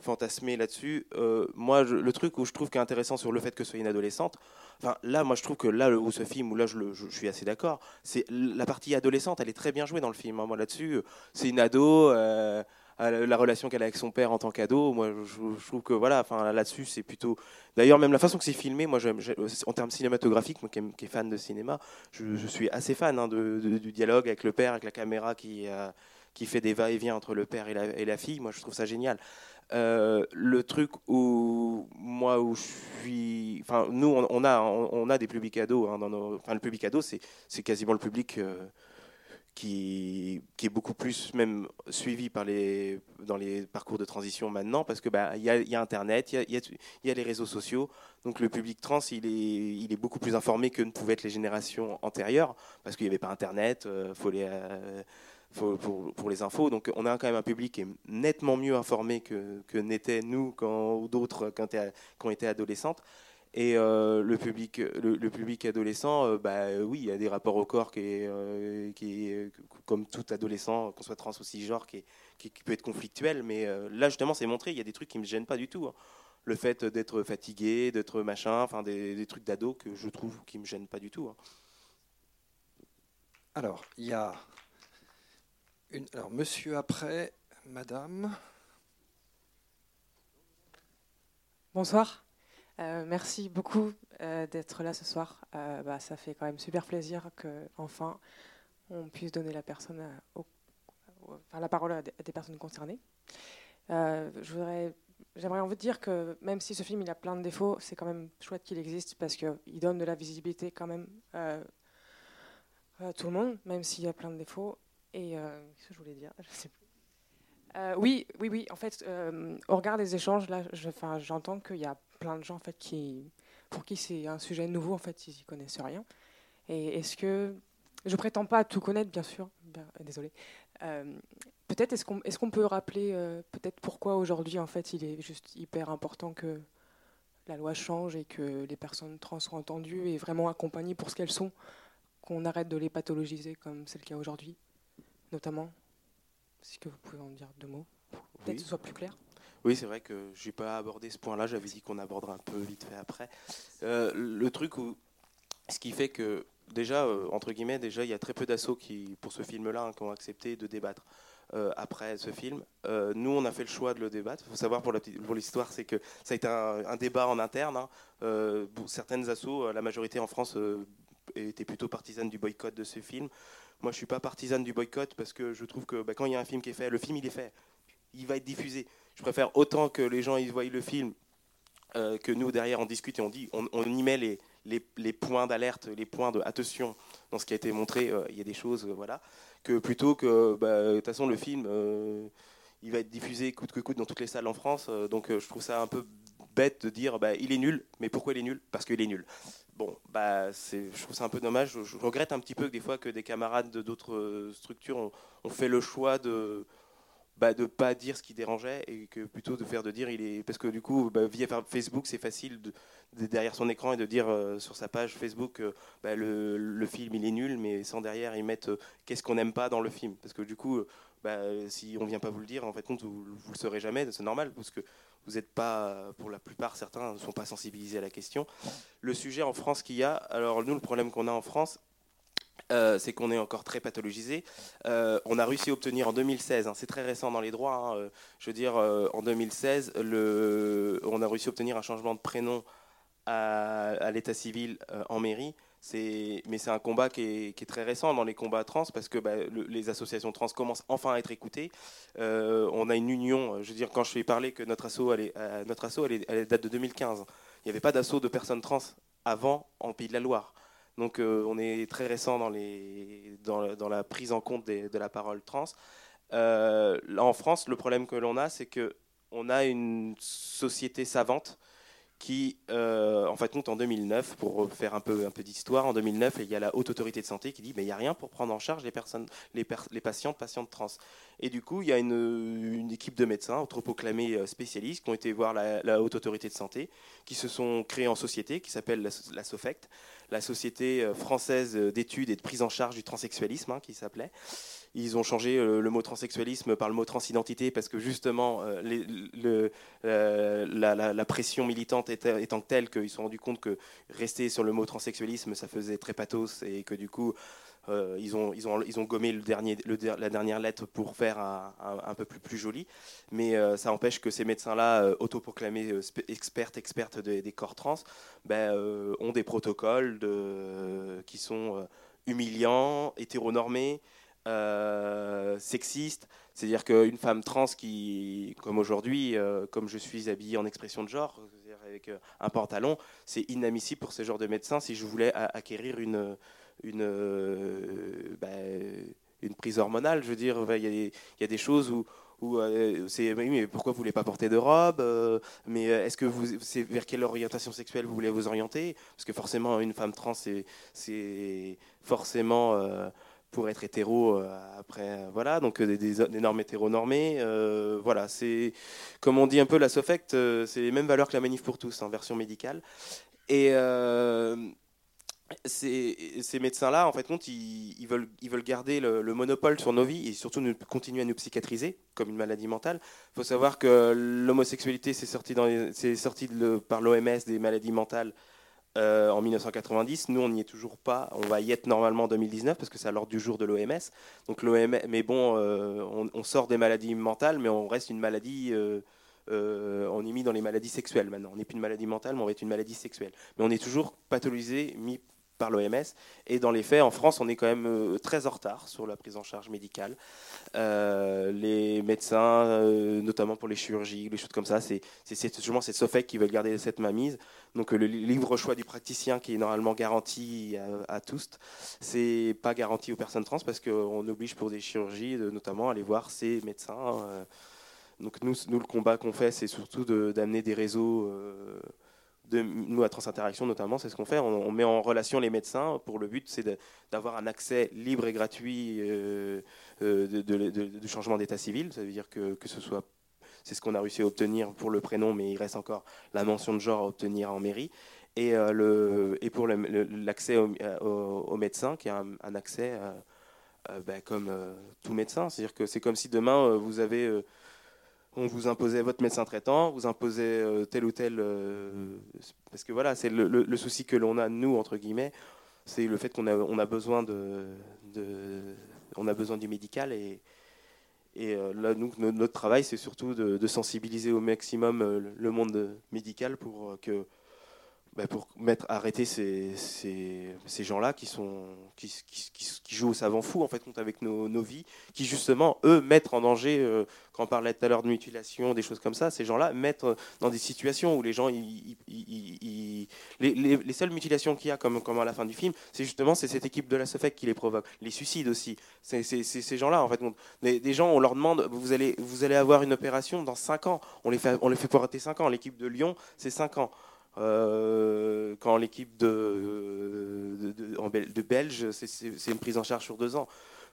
fantasmer là-dessus. Euh, moi, le truc où je trouve qu'est intéressant sur le fait que ce soit une adolescente, enfin là, moi je trouve que là où ce film, où là je, suis assez d'accord, c'est la partie adolescente, elle est très bien jouée dans le film. Hein. Moi là-dessus, c'est une ado. Euh, la relation qu'elle a avec son père en tant qu'ado, moi je, trouve que voilà, enfin là-dessus c'est plutôt. D'ailleurs même la façon que c'est filmé, moi j'aime, en termes cinématographiques, moi qui, est fan de cinéma, je, suis assez fan hein, de, du dialogue avec le père, avec la caméra qui euh, qui fait des va-et-vient entre le père et la, et la, fille. Moi je trouve ça génial. Euh, le truc où moi où je suis, enfin nous on, a on, a des publics ados hein, dans nos, enfin le public ado c'est c'est quasiment le public euh, qui, qui est beaucoup plus même suivi par les dans les parcours de transition maintenant parce que bah il y a, y a, internet, il y a, y a, les réseaux sociaux. Donc le public trans il est il est beaucoup plus informé que ne pouvaient être les générations antérieures parce qu'il n'y avait pas internet, euh, faut les pour, les infos. Donc on a quand même un public qui est nettement mieux informé que, que n'étaient nous quand, ou d'autres quand, qui ont été adolescentes. Et euh, le, public, le, public adolescent, euh, bah, oui, il y a des rapports au corps qui euh, qui comme tout adolescent, qu'on soit trans ou cisgenre, qui, qui, peut être conflictuel. Mais là, justement, c'est montré, il y a des trucs qui ne me gênent pas du tout. Hein. Le fait d'être fatigué, d'être machin, enfin des, des, trucs d'ado que je trouve qui ne me gênent pas du tout. Hein. Alors, il y a alors, monsieur après, madame. Bonsoir. Euh, merci beaucoup euh, d'être là ce soir. Euh, bah, ça fait quand même super plaisir qu'enfin on puisse donner la, personne la parole à des, personnes concernées. j'aimerais envie de dire que même si ce film il a plein de défauts, c'est quand même chouette qu'il existe parce qu'il donne de la visibilité quand même à tout le monde, même s'il y a plein de défauts. Et euh, qu'est-ce que je voulais dire? Je sais plus. Euh, oui, oui, oui. En fait, euh, au regard des échanges, là, j'entends qu'il y a plein de gens en fait qui, pour qui c'est un sujet nouveau. En fait, ils y connaissent rien. Et est-ce que je prétends pas tout connaître, bien sûr. désolé. peut-être est-ce qu'on est-ce qu'on peut rappeler peut-être pourquoi aujourd'hui en fait il est juste hyper important que la loi change et que les personnes trans soient entendues et vraiment accompagnées pour ce qu'elles sont, qu'on arrête de les pathologiser comme c'est le cas aujourd'hui? Notamment Est-ce que vous pouvez en dire deux mots Peut-être que ce soit plus clair oui, c'est vrai que je n'ai pas abordé ce point-là. J'avais dit qu'on abordera un peu vite fait après. Euh, le truc où, ce qui fait que déjà, euh, entre guillemets, déjà, il y a très peu d'assauts qui, pour ce film-là, hein, qui ont accepté de débattre. Euh, après ce film. nous, on a fait le choix de le débattre. Il faut savoir pour l'histoire, c'est que ça a été un, débat en interne. Hein. certaines assos, la majorité en France, étaient plutôt partisanes du boycott de ce film. Moi, je suis pas partisane du boycott parce que je trouve que bah, quand il y a un film qui est fait, le film il est fait, il va être diffusé. Je préfère autant que les gens ils voient le film euh, que nous derrière on discute et on dit, on, y met les, points d'alerte, les points de attention dans ce qui a été montré. Euh, il y a des choses, euh, voilà, que plutôt que bah, de toute façon le film il va être diffusé coûte que coûte dans toutes les salles en France. donc je trouve ça un peu bête de dire bah, il est nul, mais pourquoi il est nul? Parce qu'il est nul. Bon, bah, je trouve ça un peu dommage. Je, regrette un petit peu que des fois que des camarades de d'autres euh, structures ont, fait le choix de bah, de pas dire ce qui dérangeait et que plutôt de faire de dire il est parce que du coup bah, via Facebook c'est facile de, derrière son écran et de dire euh, sur sa page Facebook euh, bah, le, le, film il est nul mais sans derrière ils mettent qu'est-ce qu'on n'aime pas dans le film parce que du coup bah, si on vient pas vous le dire en fait vous, vous le saurez jamais c'est normal parce que vous n'êtes pas, pour la plupart, certains ne sont pas sensibilisés à la question. Le sujet en France qu'il y a, alors nous, le problème qu'on a en France, euh, c'est qu'on est encore très pathologisé. Euh, on a réussi à obtenir en 2016, hein, c'est très récent dans les droits, hein, euh, je veux dire, en 2016, le, on a réussi à obtenir un changement de prénom à l'état civil en mairie mais c'est un combat qui est, très récent dans les combats trans parce que bah, les associations trans commencent enfin à être écoutées. Euh, on a une union, je veux dire, quand je fais parler que notre assaut, elle, euh, notre assaut, elle, date de 2015. Il n'y avait pas d'assaut de personnes trans avant en Pays de la Loire. Donc euh, on est très récent dans, la prise en compte de la parole trans. en France, le problème que l'on a, c'est que on a une société savante qui, euh, en fait, compte en 2009, pour faire un peu, un peu d'histoire, en 2009, il y a la Haute Autorité de Santé qui dit mais il n'y a rien pour prendre en charge les, personnes, les, les patientes, trans. Et du coup, il y a une, équipe de médecins autoproclamés euh, spécialistes qui ont été voir la, Haute Autorité de Santé, qui se sont créés en société, qui s'appelle la, la SOFECT, la Société euh, française d'études et de prise en charge du transsexualisme, hein, qui s'appelait. Ils ont changé euh, le mot transsexualisme par le mot transidentité parce que justement euh, euh, la, pression militante étant telle qu'ils se sont rendus compte que rester sur le mot transsexualisme ça faisait très pathos et que du coup ils, ont, ils, ont, ils ont gommé le dernier, le la dernière lettre pour faire un, peu plus, joli. Mais ça empêche que ces médecins-là, euh, autoproclamés expertes, expertes des, corps trans, ben, ont des protocoles qui sont humiliants, hétéronormés, euh, sexistes. C'est-à-dire qu'une femme trans qui, comme aujourd'hui, euh, comme je suis habillé en expression de genre, avec euh, un pantalon, c'est inadmissible pour ce genre de médecin si je voulais acquérir une, une, ben, une prise hormonale. Je veux dire, il y, y a des choses où, où c'est mais pourquoi vous voulez pas porter de robe Mais est-ce que vous c'est vers quelle orientation sexuelle vous voulez vous orienter? Parce que forcément, une femme trans, c'est forcément pour être hétéro euh, après euh, voilà donc euh, des, des- normes hétéronormées euh, voilà c'est comme on dit un peu la Sofect c'est les mêmes valeurs que la manif pour tous en version médicale et ces, médecins-là, en fait, compte, ils, veulent, ils veulent garder le, le monopole sur nos vies et surtout nous, continuer à nous psychiatriser comme une maladie mentale. Il faut savoir que l'homosexualité, c'est sorti, sorti par l'OMS des maladies mentales euh, en 1990. Nous, on n'y est toujours pas. On va y être normalement en 2019 parce que c'est à l'ordre du jour de l'OMS. Donc l'OMS, mais bon, euh, on, sort des maladies mentales, mais on reste une maladie. euh, on est mis dans les maladies sexuelles maintenant. On n'est plus une maladie mentale, mais on va être une maladie sexuelle. Mais on est toujours pathologisé, mis par l'OMS. Et dans les faits, en France, on est quand même euh, très en retard sur la prise en charge médicale. Euh, les médecins, euh, notamment pour les chirurgies, les choses comme ça, c'est c'est- c'est justement cette SOFEC qui veulent garder cette mainmise. Donc le li- libre choix du praticien qui est normalement garanti à, à tous, c'est pas garanti aux personnes trans parce qu'on oblige pour des chirurgies notamment à aller voir ces médecins. donc nous, nous, le combat qu'on fait, c'est surtout d'amener des réseaux. Nous, à Transinteraction notamment, c'est ce qu'on fait. On, met en relation les médecins pour le but, c'est d'avoir un accès libre et gratuit euh, euh, de, changement d'état civil. Ça veut dire que, que ce soit, c'est ce qu'on a réussi à obtenir pour le prénom, mais il reste encore la mention de genre à obtenir en mairie. Et, euh, le, et pour l'accès au, au- au médecin, qui est un, accès euh, ben, comme tout médecin. C'est-à-dire que c'est comme si demain, vous avez on vous imposait votre médecin traitant, vous imposait euh, tel ou tel. euh, parce que voilà, c'est le, souci que l'on a, nous, entre guillemets, c'est le fait qu'on a, besoin de, on a besoin du médical. Et, euh, là, nous, no- notre travail, c'est surtout de, sensibiliser au maximum le- monde médical pour que. Bah, pour mettre, arrêter ces, ces, gens-là qui, sont, qui, jouent au savant fou en fait, avec nos, nos vies, qui justement, eux, mettent en danger, euh, quand on parlait tout à l'heure de mutilation, des choses comme ça, ces gens-là mettent euh, dans des situations où les gens, ils- les, les- les seules mutilations qu'il y a, comme, comme à la fin du film, c'est justement c'est cette équipe de la SOFEC qui les provoque. Les suicides aussi, c'est ces gens-là en fait. On- Des, des gens, on leur demande, vous allez, vous allez avoir une opération dans 5 ans, on les fait, on les fait pour arrêter 5 ans. L'équipe de Lyon, c'est 5 ans. Euh, quand l'équipe de, de, Belge, c'est- une prise en charge sur deux ans.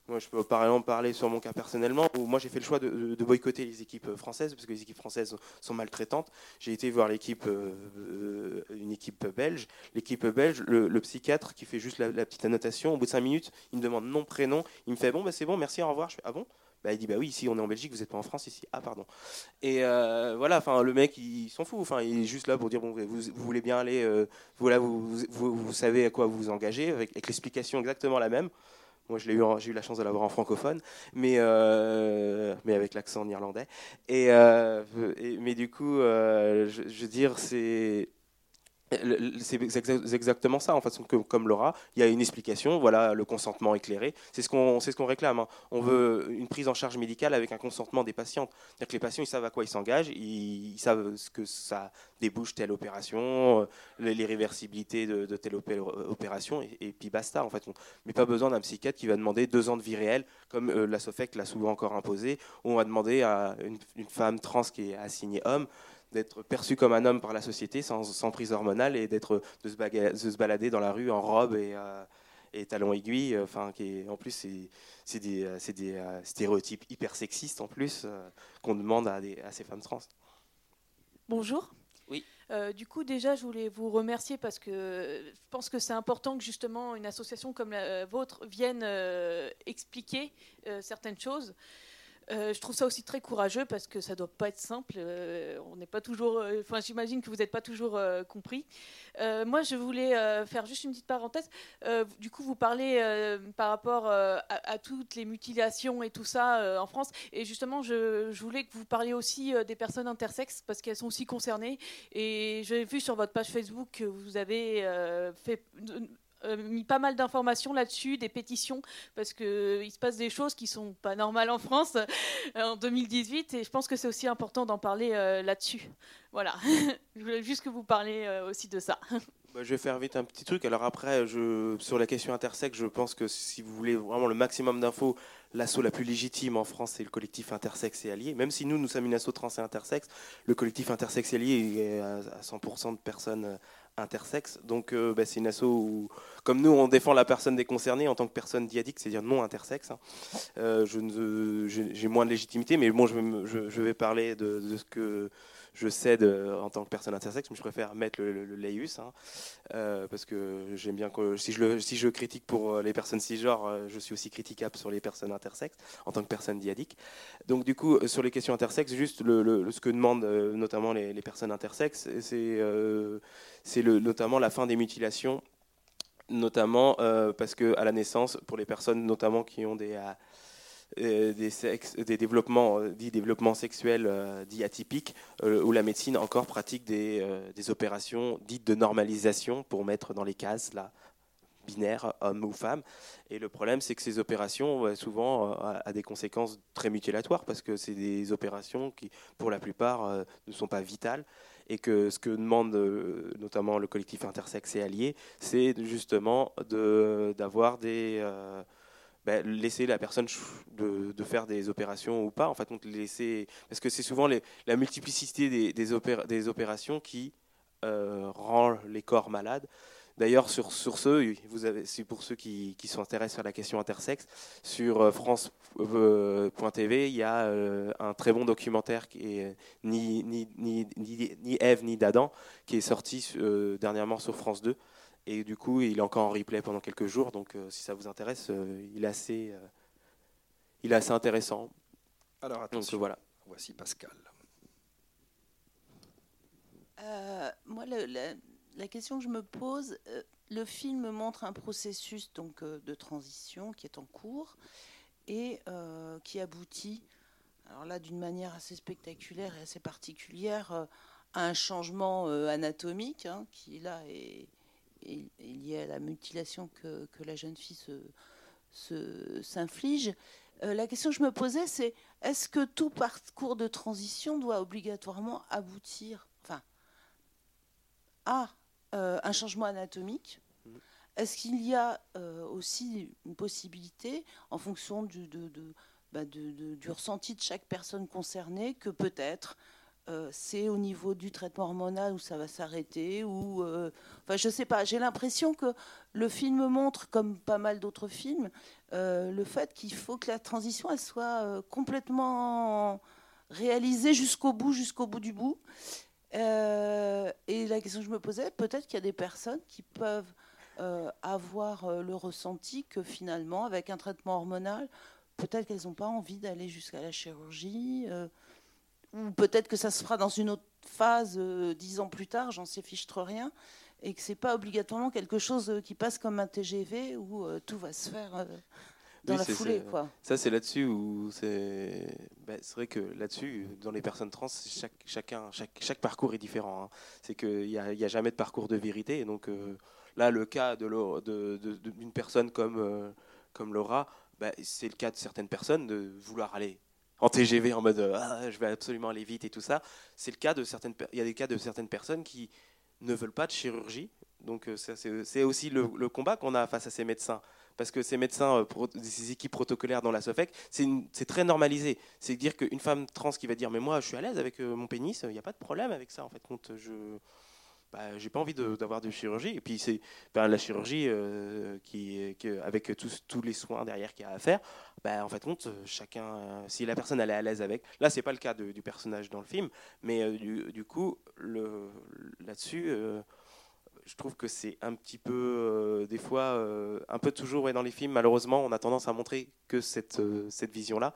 Moi, je peux par exemple parler sur mon cas personnellement, où moi j'ai fait le choix de, boycotter les équipes françaises, parce que les équipes françaises sont maltraitantes. J'ai été voir l'équipe, euh, une équipe belge. L'équipe belge, le, psychiatre qui fait juste la, la petite annotation, au bout de cinq minutes, il me demande nom, prénom, il me fait bon, bah, c'est bon, merci, au revoir. Je fais ah bon? Bah, il dit bah oui, ici on est en Belgique, vous n'êtes pas en France ici. Ah pardon. Et euh, voilà, enfin le mec il s'en fout. Il est juste là pour dire bon vous, voulez bien aller, euh, voilà vous, savez à quoi vous vous engagez avec, l'explication exactement la même. Moi, je l'ai eu, j'ai eu la chance de l'avoir en francophone, mais euh, avec l'accent en irlandais. Et, mais du coup, je, veux dire, c'est c'est exa- c'est exactement ça en fait comme, comme Laura il y a une explication voilà le consentement éclairé. C'est ce qu'on ce qu'on réclame hein. on veut une prise en charge médicale avec un consentement des patientes. C'est-à-dire que les patients ils savent à quoi ils s'engagent ils, ils savent ce que ça débouche telle opération euh, les, les réversibilités de, de telle opé- opération et, et puis basta en fait. On mais pas besoin d'un psychiatre qui va demander deux ans de vie réelle comme euh, la SOFEC l'a souvent encore imposé. Où on va demander à une, une femme trans qui est assignée homme d'être perçu comme un homme par la société sans, prise hormonale et d'être de, se balader dans la rue en robe et, et talons aiguilles. Enfin, qui en plus c'est des, des stéréotypes hyper sexistes en plus qu'on demande à, des, à ces femmes trans. Bonjour. Oui. Euh, du coup, déjà, je voulais vous remercier parce que je pense que c'est important que justement une association comme la vôtre vienne euh, expliquer euh, certaines choses. Euh, je trouve ça aussi très courageux parce que ça doit pas être simple. Euh, on n'est pas toujours. Euh, enfin, j'imagine que vous n'êtes pas toujours compris. moi, je voulais faire juste une petite parenthèse. du coup, vous parlez par rapport à, toutes les mutilations et tout ça en France. Et justement, je, voulais que vous parliez aussi des personnes intersexes parce qu'elles sont aussi concernées. Et j'ai vu sur votre page Facebook que vous avez fait mis pas mal d'informations là-dessus, des pétitions, parce qu'il euh, se passe des choses qui sont pas normales en France euh, en 2018, et je pense que c'est aussi important d'en parler là-dessus. Voilà, je voulais juste que vous parliez aussi de ça. Bah, je vais faire vite un petit truc. Alors après, sur la question intersexe, je pense que si vous voulez vraiment le maximum d'infos, l'assaut la plus légitime en France, c'est le collectif intersexe et allié. Même si nous, nous sommes une asso trans et intersexe, le collectif intersexe et allié est à 100% de personnes intersexe. Donc euh, bah, c'est une asso où, comme nous, on défend la personne déconcernée en tant que personne diadique, c'est-à-dire non intersexe. Hein. Euh, j'ai moins de légitimité, mais bon, je, vais parler de, ce que je cède en tant que personne intersexe, mais je préfère mettre le, le, hein, euh, parce que j'aime bien que si je, critique pour les personnes cisgenres, euh, je suis aussi critiquable sur les personnes intersexes en tant que personne diadique. Donc du coup, sur les questions intersexes, juste ce que demandent euh, notamment les, les personnes intersexes, c'est notamment la fin des mutilations notamment parce que à la naissance, pour les personnes notamment qui ont des, euh, des, des développements, euh, dits développements sexuels euh, dits atypiques, où la médecine encore pratique des, des, opérations dites de normalisation pour mettre dans les cases là, binaires, homme ou femme. Et le problème, c'est que ces opérations, souvent, ont des conséquences très mutilatoires, parce que c'est des opérations qui, pour la plupart, ne sont pas vitales et que ce que demande notamment le collectif intersexe et allié, c'est justement d'avoir des, ben, laisser la personne de, faire des opérations ou pas. En fait, donc laisser parce que c'est souvent la multiplicité des, des, opérations qui euh, rend les corps malades. D'ailleurs, sur, sur ce, vous c'est pour ceux qui, qui s'intéressent à la question intersexe, sur euh, France.tv, euh, il y a un très bon documentaire qui est ni, ni, ni, ni, Ève ni d'Adam, qui est sorti dernièrement sur France 2, et du coup, il est encore en replay pendant quelques jours. Donc, euh, si ça vous intéresse, euh, il, est assez, euh, il est assez intéressant. Alors, attention. voilà. Voici Pascal. moi, la, question que je me pose, le film montre un processus donc de transition qui est en cours et qui aboutit, alors là, d'une manière assez spectaculaire et assez particulière, à un changement anatomique hein, qui là est est, lié à la mutilation que, la jeune fille s'inflige. Euh, la question que je me posais, c'est est-ce que tout parcours de transition doit obligatoirement aboutir enfin, à euh, un changement anatomique? Est-ce qu'il y a euh, aussi une possibilité, en fonction bah, du ressenti de chaque personne concernée, que peut-être euh, c'est au niveau du traitement hormonal où ça va s'arrêter ou euh, enfin je sais pas. J'ai l'impression que le film montre comme pas mal d'autres films euh, le fait qu'il faut que la transition elle soit complètement réalisée jusqu'au bout jusqu'au bout du bout. Et la question que je me posais peut-être qu'il y a des personnes qui peuvent avoir le ressenti que finalement avec un traitement hormonal peut-être qu'elles n'ont pas envie d'aller jusqu'à la chirurgie ou peut-être que ça se fera dans une autre phase euh, dix ans plus tard, j'en sais fiche trop rien, et que c'est pas obligatoirement quelque chose euh, qui passe comme un TGV où euh, tout va se faire dans la foulée. Quoi. Ça, c'est là-dessus où c'est. Ben, c'est vrai que là-dessus, dans les personnes trans, chaque, chacun, chaque, chaque parcours est différent. Hein. C'est qu'il n'y a, a, jamais de parcours de vérité. Et donc là, le cas d'une de, de, personne comme, comme Laura, ben, c'est le cas de certaines personnes de vouloir aller en TGV en mode ah, je vais absolument aller vite et tout ça. C'est le cas de certaines, il y a des cas de certaines personnes qui ne veulent pas de chirurgie Donc euh, c'est aussi le, le combat qu'on a face à ces médecins. Parce que ces médecins, euh, ces équipes protocolaires dans la SOFEC, c'est très normalisé. C'est dire qu'une femme trans qui va dire Mais moi, je suis à l'aise avec euh, mon pénis, il n'y a pas de problème avec ça. En fait, compte, je. Bah, j'ai pas envie d'avoir de, chirurgie. Et puis, c'est ben, la chirurgie euh, qui, avec tous, tous les soins derrière qu'il y a à faire. Bah, en fait, compte, euh, chacun. euh, si la personne elle est à l'aise avec. Là, c'est pas le cas du personnage dans le film. Mais du, coup, là-dessus. Je trouve que c'est un petit peu, euh, des fois, euh, un peu toujours dans les films, malheureusement, on a tendance à montrer que cette, euh, cette vision-là.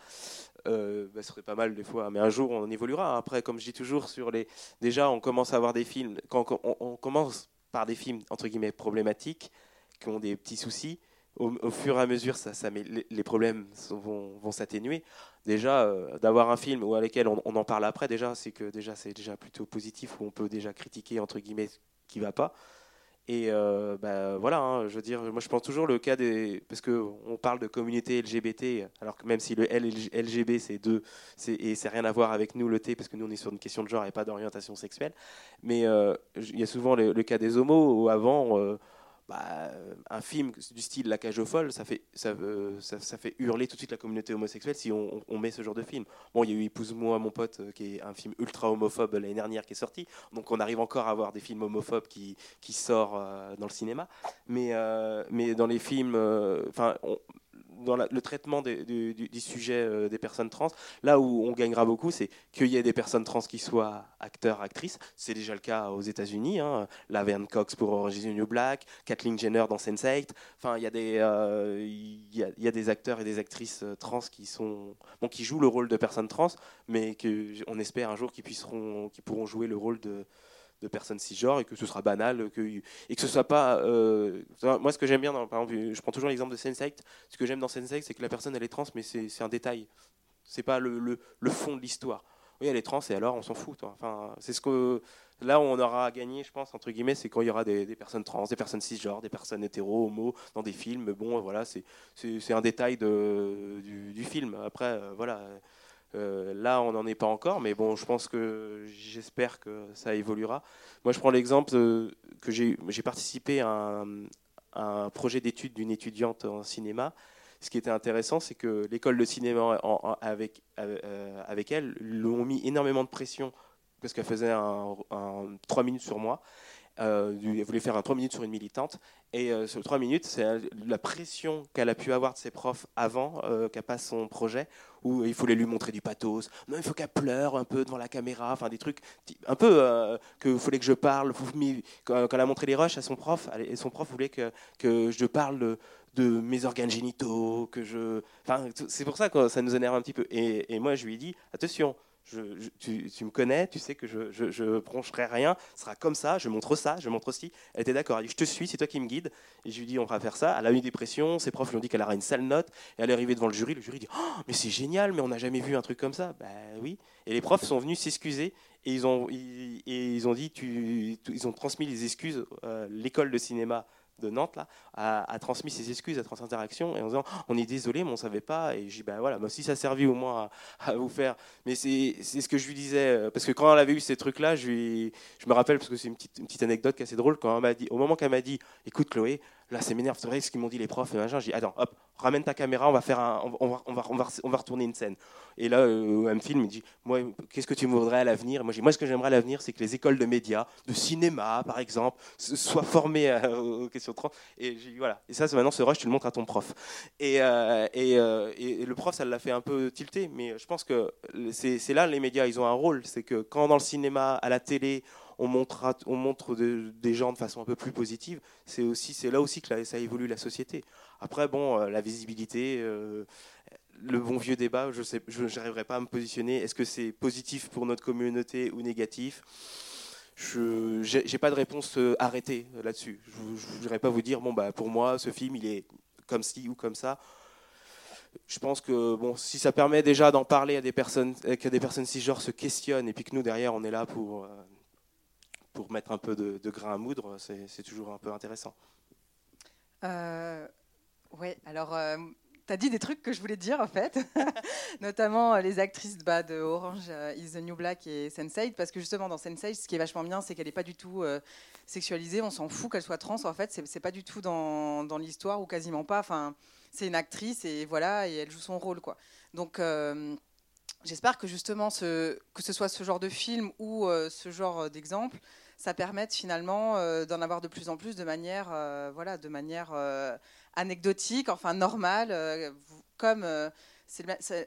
Bah, ce serait pas mal des fois, mais un jour on évoluera. Après, comme je dis toujours, sur les, déjà on commence à avoir des films, quand on, commence par des films entre guillemets problématiques, qui ont des petits soucis, au, fur et à mesure, ça, ça met- les, problèmes vont, vont s'atténuer. Déjà, d'avoir un film ou à lequel on, on en parle après, déjà, c'est que déjà c'est déjà plutôt positif où on peut déjà critiquer entre guillemets ce qui va pas. Et euh, bah, voilà, hein, je veux dire, moi je pense toujours le cas des. Parce qu'on parle de communauté LGBT, alors que même si le L et LGB c'est deux, et c'est rien à voir avec nous le T, parce que nous on est sur une question de genre et pas d'orientation sexuelle. Mais euh, il y a souvent le, le cas des homos, où avant, euh, bah, un film du style La cage aux folles, ça fait, ça, euh, fait hurler tout de suite la communauté homosexuelle si on, met ce genre de film. Bon, il y a eu Épouse-moi, mon pote, euh, qui est un film ultra homophobe l'année dernière qui est sorti. Donc on arrive encore à avoir des films homophobes qui, qui sortent euh, dans le cinéma. Mais, euh, mais dans les films, euh, dans le traitement du, sujet euh, des personnes trans, là où on gagnera beaucoup, c'est qu'il y ait des personnes trans qui soient acteurs, actrices. C'est déjà le cas aux États-Unis. Hein. Laverne Cox pour Orange New Black, Kathleen Jenner dans Sense8. Enfin, euh, il y, a, des acteurs et des actrices euh, trans qui, sont, bon, qui jouent le rôle de personnes trans, mais qu'on espère un jour qu'ils qu'ils pourront jouer le rôle de, de personnes cisgenres et que ce sera banal que, et que ce soit pas euh, moi ce que j'aime bien dans, par exemple je prends toujours l'exemple de Sense8 ce que j'aime dans Sense8 c'est que la personne elle est trans mais c'est un détail. C'est pas le, le, le fond de l'histoire. Oui elle est trans et alors on s'en fout enfin c'est ce que là où on aura à gagner je pense entre guillemets c'est quand il y aura des, personnes trans des personnes cisgenres des personnes hétéro homo dans des films. Bon voilà c'est un détail de, du, du film. Après euh, voilà euh, là, on n'en est pas encore, mais bon, je pense que j'espère que ça évoluera. Moi, je prends l'exemple euh, que j'ai participé à un, projet d'étude d'une étudiante en cinéma. Ce qui était intéressant, c'est que l'école de cinéma avec, euh, avec elle lui ont mis énormément de pression parce qu'elle faisait un, un 3 minutes sur moi. Euh, elle voulait faire un 3 minutes sur une militante. Et euh, sur 3 minutes, c'est euh, la pression qu'elle a pu avoir de ses profs avant euh, qu'elle passe son projet, où il fallait lui montrer du pathos. Non, il faut qu'elle pleure un peu devant la caméra, enfin des trucs un peu euh, que fallait que je parle. Quand, elle a montré les rushs à son prof, et son prof voulait que, que je parle de, mes organes génitaux, que je. Enfin, c'est pour ça que ça nous énerve un petit peu. Et, et moi, je lui ai dit attention. Tu, me connais, tu sais que je, je broncherai rien, ce sera comme ça, je montre ça, je montre ci. Elle était d'accord, elle dit je te suis, c'est toi qui me guide. Et je lui dis on va faire ça. Elle a eu des pressions, ses profs lui ont dit qu'elle aura une sale note. Et elle est arrivée devant le jury, le jury dit oh, mais c'est génial, mais on n'a jamais vu un truc comme ça. Ben oui. Et les profs sont venus s'excuser et ils ont, ils, ont dit tu- ils ont transmis les excuses. euh, L'école de cinéma de Nantes là, a, transmis ses excuses à France Interaction et en disant on est désolé mais on savait pas et j'ai ben voilà bah, si ça a servi au moins à, vous faire. Mais c'est ce que je lui disais euh, parce que quand elle avait eu ces trucs là je je me rappelle parce que c'est une petite, petite anecdote qui est assez drôle quand elle dit au moment qu'elle m'a dit écoute Chloé là c'est m'énerve c'est vrai ce qu'ils m'ont dit les profs et machin j'ai dit attends hop ramène ta caméra on va faire un on va on va on va, on va retourner une scène. Et là euh, filme il dit moi qu'est-ce que tu voudrais à l'avenir? Moi moi ce que j'aimerais à l'avenir c'est que les écoles de médias de cinéma par exemple soient formées à- aux questions trans. Et j'ai dit, voilà. Et ça c'est maintenant ce rush tu le montres à ton prof. Et, euh, et, euh, et- et le prof ça l'a fait un peu tilter mais je pense que c'est c'est là les médias ils ont un rôle. C'est que quand dans le cinéma à la télé on montre, on montre de- des gens de façon un peu plus positive, c'est aussi c'est là aussi que ça évolue la société. Après, bon, euh, la visibilité, euh, le bon vieux débat, je n'arriverai pas à me positionner. Est-ce que c'est positif pour notre communauté ou négatif? Je j'ai pas de réponse euh, arrêtée là-dessus. Je ne voudrais pas vous dire bon bah pour moi ce film il est comme ci ou comme ça. Je pense que bon, si ça permet déjà d'en parler à des personnes, que des personnes cisgenres se questionnent, et puis que nous derrière on est là pour, pour mettre un peu de, grain à moudre, c'est toujours un peu intéressant. Euh, ouais, alors, tu tu as dit des trucs que je voulais dire en fait, notamment euh, les actrices bah, de Orange euh, is the New Black et Sense8, parce que justement dans Sense8, ce qui est vachement bien, c'est qu'elle n'est pas du tout euh, sexualisée, on s'en fout qu'elle soit trans, en fait, c'est pas du tout dans, l'histoire ou quasiment pas. Enfin, c'est une actrice et voilà, et elle joue son rôle quoi. Donc j'espère que justement que ce soit ce genre de film ou ce genre d'exemple, ça permette finalement d'en avoir de plus en plus de manière, voilà, de manière anecdotique, enfin normale, euh, comme euh,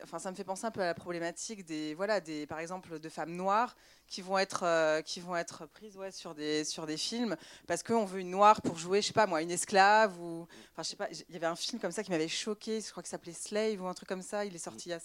enfin, ça me fait penser un peu à la problématique des, voilà, des, par exemple, de femmes noires qui vont être, euh, qui vont être prises ouais, sur, des, sur des films parce qu'on veut une noire pour jouer, je sais pas moi, une esclave ou, enfin, je sais pas, il y avait un film comme ça qui m'avait choqué, je crois que ça s'appelait Slave ou un truc comme ça, il est sorti il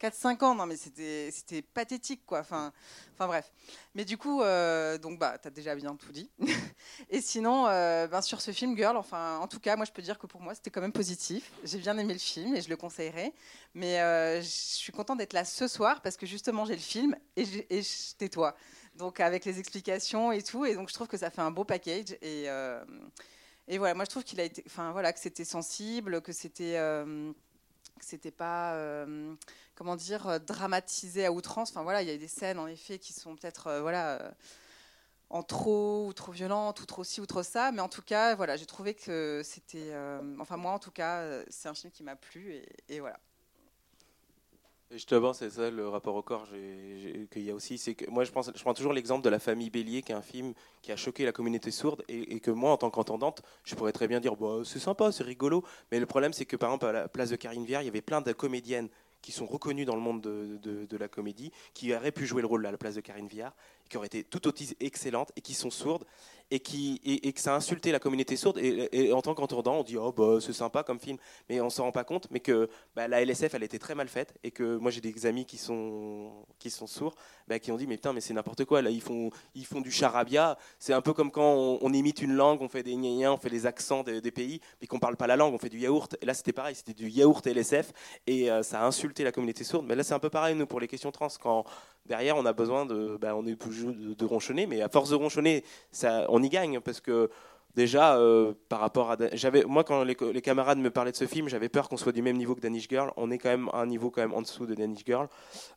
4-5 ans, non mais c'était pathétique quoi. Enfin, enfin bref. Mais du coup, euh, donc bah t'as déjà bien tout dit. et sinon, euh, ben, sur ce film Girl, enfin en tout cas, moi je peux dire que pour moi c'était quand même positif. J'ai bien aimé le film et je le conseillerais. Mais euh, je suis contente d'être là ce soir parce que justement j'ai le film et, je tais-toi. Donc avec les explications et tout, et donc je trouve que ça fait un beau package et et voilà, moi je trouve qu'il a été, enfin voilà, que c'était sensible, que c'était que c'était pas euh, comment dire euh, dramatisé à outrance. Enfin voilà, il y a des scènes en effet qui sont peut-être euh, voilà en trop ou trop violentes ou trop ci ou trop ça, mais en tout cas voilà, j'ai trouvé que c'était, enfin moi en tout cas, c'est un film qui m'a plu et, voilà. Et justement, c'est ça le rapport au corps qu'il y a aussi. C'est que moi, je, pense, je prends toujours l'exemple de La famille Bélier, qui est un film qui a choqué la communauté sourde, et, que moi, en tant qu'entendante, je pourrais très bien dire bah, c'est sympa, c'est rigolo. Mais le problème, c'est que par exemple, à la place de Karine Viard, il y avait plein de comédiennes qui sont reconnues dans le monde de, de, la comédie, qui auraient pu jouer le rôle à la place de Karine Viard, qui auraient été tout aussi excellentes et qui sont sourdes et, qui, et, que ça a insulté la communauté sourde. Et, en tant qu'entendant, on dit oh bah c'est sympa comme film, mais on s'en rend pas compte, mais que bah, la LSF elle était très mal faite et que moi j'ai des amis qui sont qui sont sourds, bah, qui ont dit mais putain mais c'est n'importe quoi là ils font ils font du charabia. C'est un peu comme quand on, imite une langue, on fait des gna on fait les accents des, pays, mais qu'on parle pas la langue, on fait du yaourt. Et là c'était pareil, c'était du yaourt LSF et euh, ça a insulté la communauté sourde. Mais là c'est un peu pareil nous pour les questions trans quand derrière on a besoin de bah, on est de, de ronchonner, mais à force de ronchonner ça on y gagne parce que déjà euh, par rapport à j'avais moi quand les, camarades me parlaient de ce film j'avais peur qu'on soit du même niveau que Danish Girl. On est quand même à un niveau quand même en dessous de Danish Girl.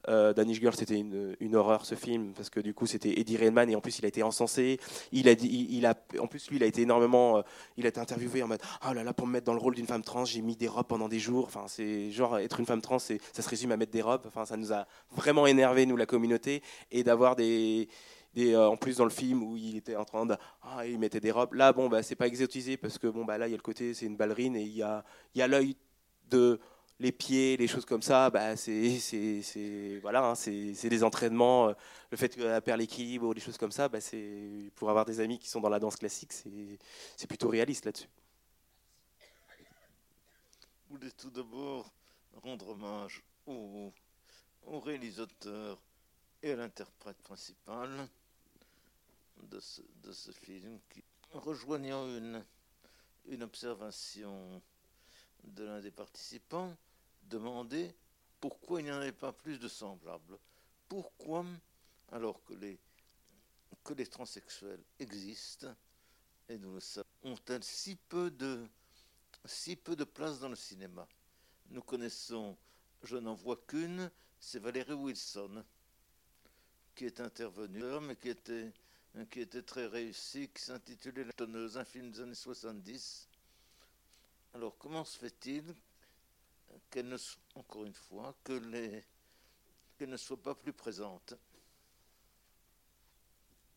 Euh, Danish Girl c'était une, horreur ce film parce que du coup c'était Eddie Redmayne et en plus il a été encensé. Il a dit il, a en plus lui il a été énormément euh, il a été interviewé en mode oh là là pour me mettre dans le rôle d'une femme trans j'ai mis des robes pendant des jours. Enfin c'est genre être une femme trans ça se résume à mettre des robes. Enfin ça nous a vraiment énervé nous la communauté et d'avoir des euh, en plus dans le film où il était en train de ah, il mettait des robes là bon bah c'est pas exotisé parce que bon bah là il y a le côté c'est une ballerine et il y a il y a l'œil de les pieds, les choses comme ça, bah c'est, c'est, voilà, hein, c'est, des entraînements. Euh, le fait qu'elle perd l'équilibre, des choses comme ça, bah c'est pour avoir des amis qui sont dans la danse classique, c'est, c'est plutôt réaliste là-dessus. Je voulais tout d'abord rendre hommage au, au réalisateur et à l'interprète principal de ce, film, qui, rejoignant une, une observation de l'un des participants, demandait pourquoi il n'y en avait pas plus de semblables. Pourquoi, alors que les, que les transsexuels existent, et nous le savons, ont-elles si peu de, si peu de place dans le cinéma? Nous connaissons, je n'en vois qu'une, c'est Valérie Wilson, qui est intervenue, mais qui était qui était très réussi, qui s'intitulait La tonneuse, un film des années 70. Alors, comment se fait-il qu'elle ne, encore une fois, que qu'elle ne soit pas plus présente?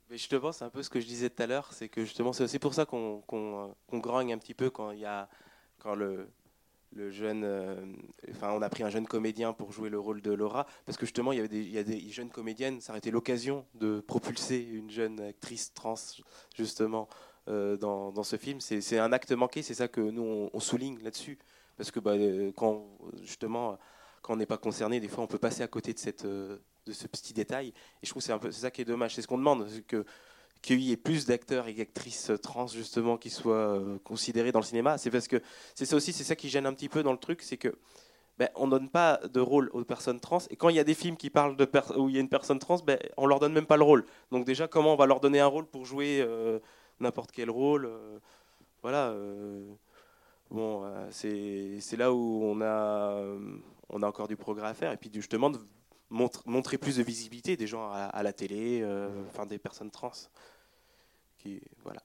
Mais justement, c'est un peu ce que je disais tout à l'heure, c'est que justement, c'est aussi pour ça qu'on, qu'on grogne un petit peu quand il y a, quand le, le jeune, euh, enfin, on a pris un jeune comédien pour jouer le rôle de Laura, parce que justement, il y, avait des, il y a des jeunes comédiennes, ça aurait été l'occasion de propulser une jeune actrice trans, justement, euh, dans, dans, ce film. C'est un acte manqué, c'est ça que nous, on, souligne là-dessus, parce que bah, quand, justement, quand on n'est pas concerné, des fois, on peut passer à côté de, cette, de ce petit détail, et je trouve que c'est ça qui est dommage, c'est ce qu'on demande, qu'il y ait plus d'acteurs et d'actrices trans justement qui soient euh, considérés dans le cinéma, c'est parce que c'est ça aussi, c'est ça qui gêne un petit peu dans le truc, c'est que ben, on donne pas de rôle aux personnes trans. Et quand il y a des films qui parlent de où il y a une personne trans, ben, on leur donne même pas le rôle. Donc déjà, comment on va leur donner un rôle pour jouer euh, n'importe quel rôle euh, Voilà. bon, euh, c'est là où on a, euh, on a encore du progrès à faire. Et puis justement, de montre- montrer plus de visibilité des gens à, la télé, euh, enfin des personnes trans. Qui, voilà.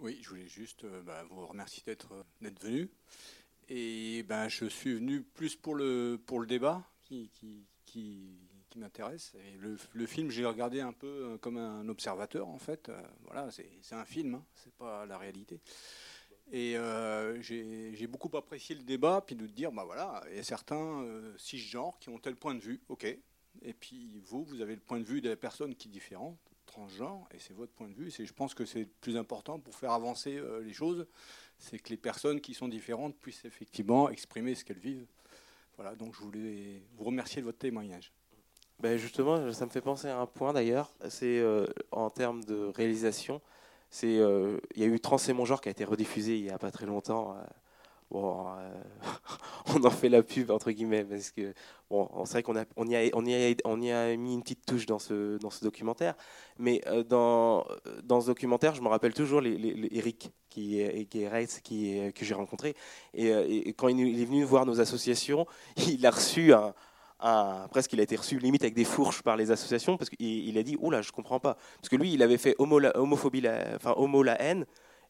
Oui, je voulais juste euh, bah, vous remercier d'être euh, venu. Et ben, je suis venu plus pour le, pour le débat qui, qui, qui, m'intéresse. Le, le film, j'ai regardé un peu comme un observateur, en fait. Voilà, c'est c'est un film, hein, c'est pas la réalité. Et euh, j'ai beaucoup apprécié le débat, puis de dire, bah voilà, il y a certains euh, cisgenres qui ont tel point de vue, ok. Et puis vous, vous avez le point de vue de la personne qui est différente, transgenre, et c'est votre point de vue. Je pense que c'est le plus important pour faire avancer euh, les choses, c'est que les personnes qui sont différentes puissent effectivement exprimer ce qu'elles vivent. Voilà, donc je voulais vous remercier de votre témoignage. Ben justement, ça me fait penser à un point d'ailleurs. C'est euh, en termes de réalisation. Euh, il y a eu Trans et mon genre qui a été rediffusé il y a pas très longtemps. euh, bon, euh, on en fait la pub entre guillemets parce que bon, c'est vrai qu'on a on y a on y a on y a mis une petite touche dans ce dans ce documentaire. Mais dans dans ce documentaire, je me rappelle toujours les, Eric qui est qui est qui que j'ai rencontré et, et quand il est venu voir nos associations, il a reçu un presque il a été reçu limite avec des fourches par les associations parce qu'il il a dit oh là je comprends pas parce que lui il avait fait homo la- homophobie la- enfin haine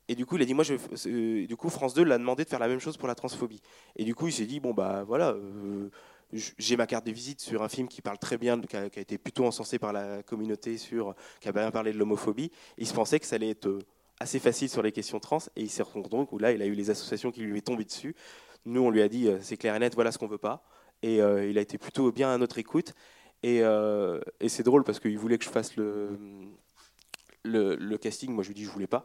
et du coup il a dit moi euh, du coup France 2 l'a demandé de faire la même chose pour la transphobie et du coup il s'est dit bon bah voilà euh, j'ai ma carte de visite sur un film qui parle très bien, qui a, été plutôt encensé par la communauté, sur, qui a bien parlé de l'homophobie. Il se pensait que ça allait être euh, assez facile sur les questions trans, et il s'est rendu compte où là, il a eu les associations qui lui est tombées dessus. Nous, on lui a dit, c'est clair et net, voilà ce qu'on veut pas. Et euh, il a été plutôt bien à notre écoute. Et, euh, et c'est drôle parce qu'il voulait que je fasse le, le, casting. Moi, je lui ai dit, je voulais pas.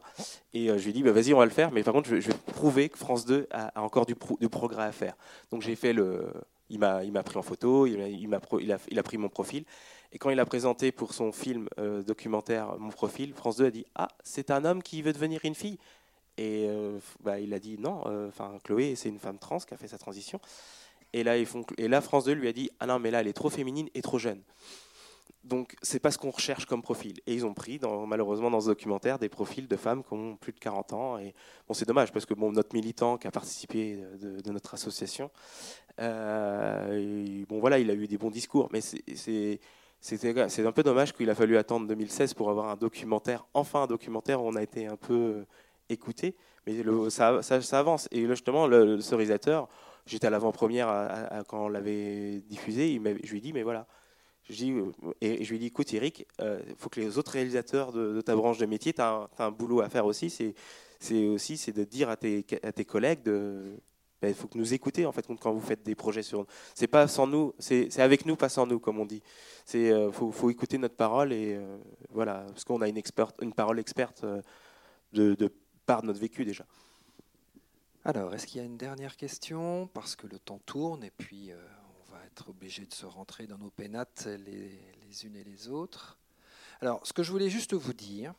Et euh, je lui ai dit, bah, vas-y, on va le faire. Mais par contre, je, vais- prouver que France 2 a, a encore du, pro- du progrès à faire. Donc, j'ai fait le. Il m'a, il m'a pris en photo, il, m'a- il, a, il a pris mon profil. Et quand il a présenté pour son film documentaire mon profil, France 2 a dit Ah, c'est un homme qui veut devenir une fille Et bah, il a dit Non, enfin, Chloé, c'est une femme trans qui a fait sa transition. Et là, ils font, et France 2 lui a dit Ah non, mais là, elle est trop féminine et trop jeune. Donc, c'est pas ce qu'on recherche comme profil. Et ils ont pris, malheureusement, dans ce documentaire, des profils de femmes qui ont plus de 40 ans. Et bon, c'est dommage parce que bon, notre militant qui a participé de, notre association, euh, bon, voilà, il a eu des bons discours. Mais c'est- un peu dommage qu'il a fallu attendre 2016 pour avoir un documentaire, enfin un documentaire où on a été un peu euh, écouté. Mais le- ça, ça- avance. Et justement, le, le- ce réalisateur, j'étais à l'avant-première quand on l'avait diffusé, je lui ai dit, mais voilà. Je dis, euh, et je lui ai écoute Eric, il faut que les autres réalisateurs de, de ta branche de métier, tu as, un boulot à faire aussi. C'est aussi de dire à tes, collègues de il faut que nous écouter en fait quand vous faites des projets sur c'est pas sans nous c'est avec nous pas sans nous comme on dit c'est euh, faut, écouter notre parole et euh, voilà parce qu'on a une parole experte euh, de, de par notre vécu déjà Alors, est-ce qu'il y a une dernière question? Parce que le temps tourne et puis euh, on va être obligé de se rentrer dans nos pénates les, unes et les autres. Alors, ce que je voulais juste vous dire,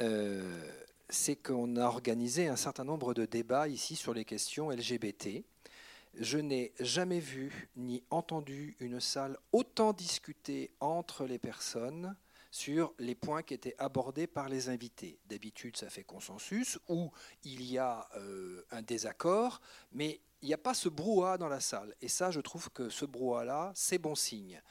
euh, c'est qu'on a organisé un certain nombre de débats ici sur les questions LGBT. Je n'ai jamais vu ni entendu une salle autant discuter entre les personnes sur les points qui étaient abordés par les invités. D'habitude, ça fait consensus, ou il y a euh, un désaccord, mais il n'y a pas ce brouhaha dans la salle. Et ça, je trouve que ce brouhaha-là, c'est bon signe.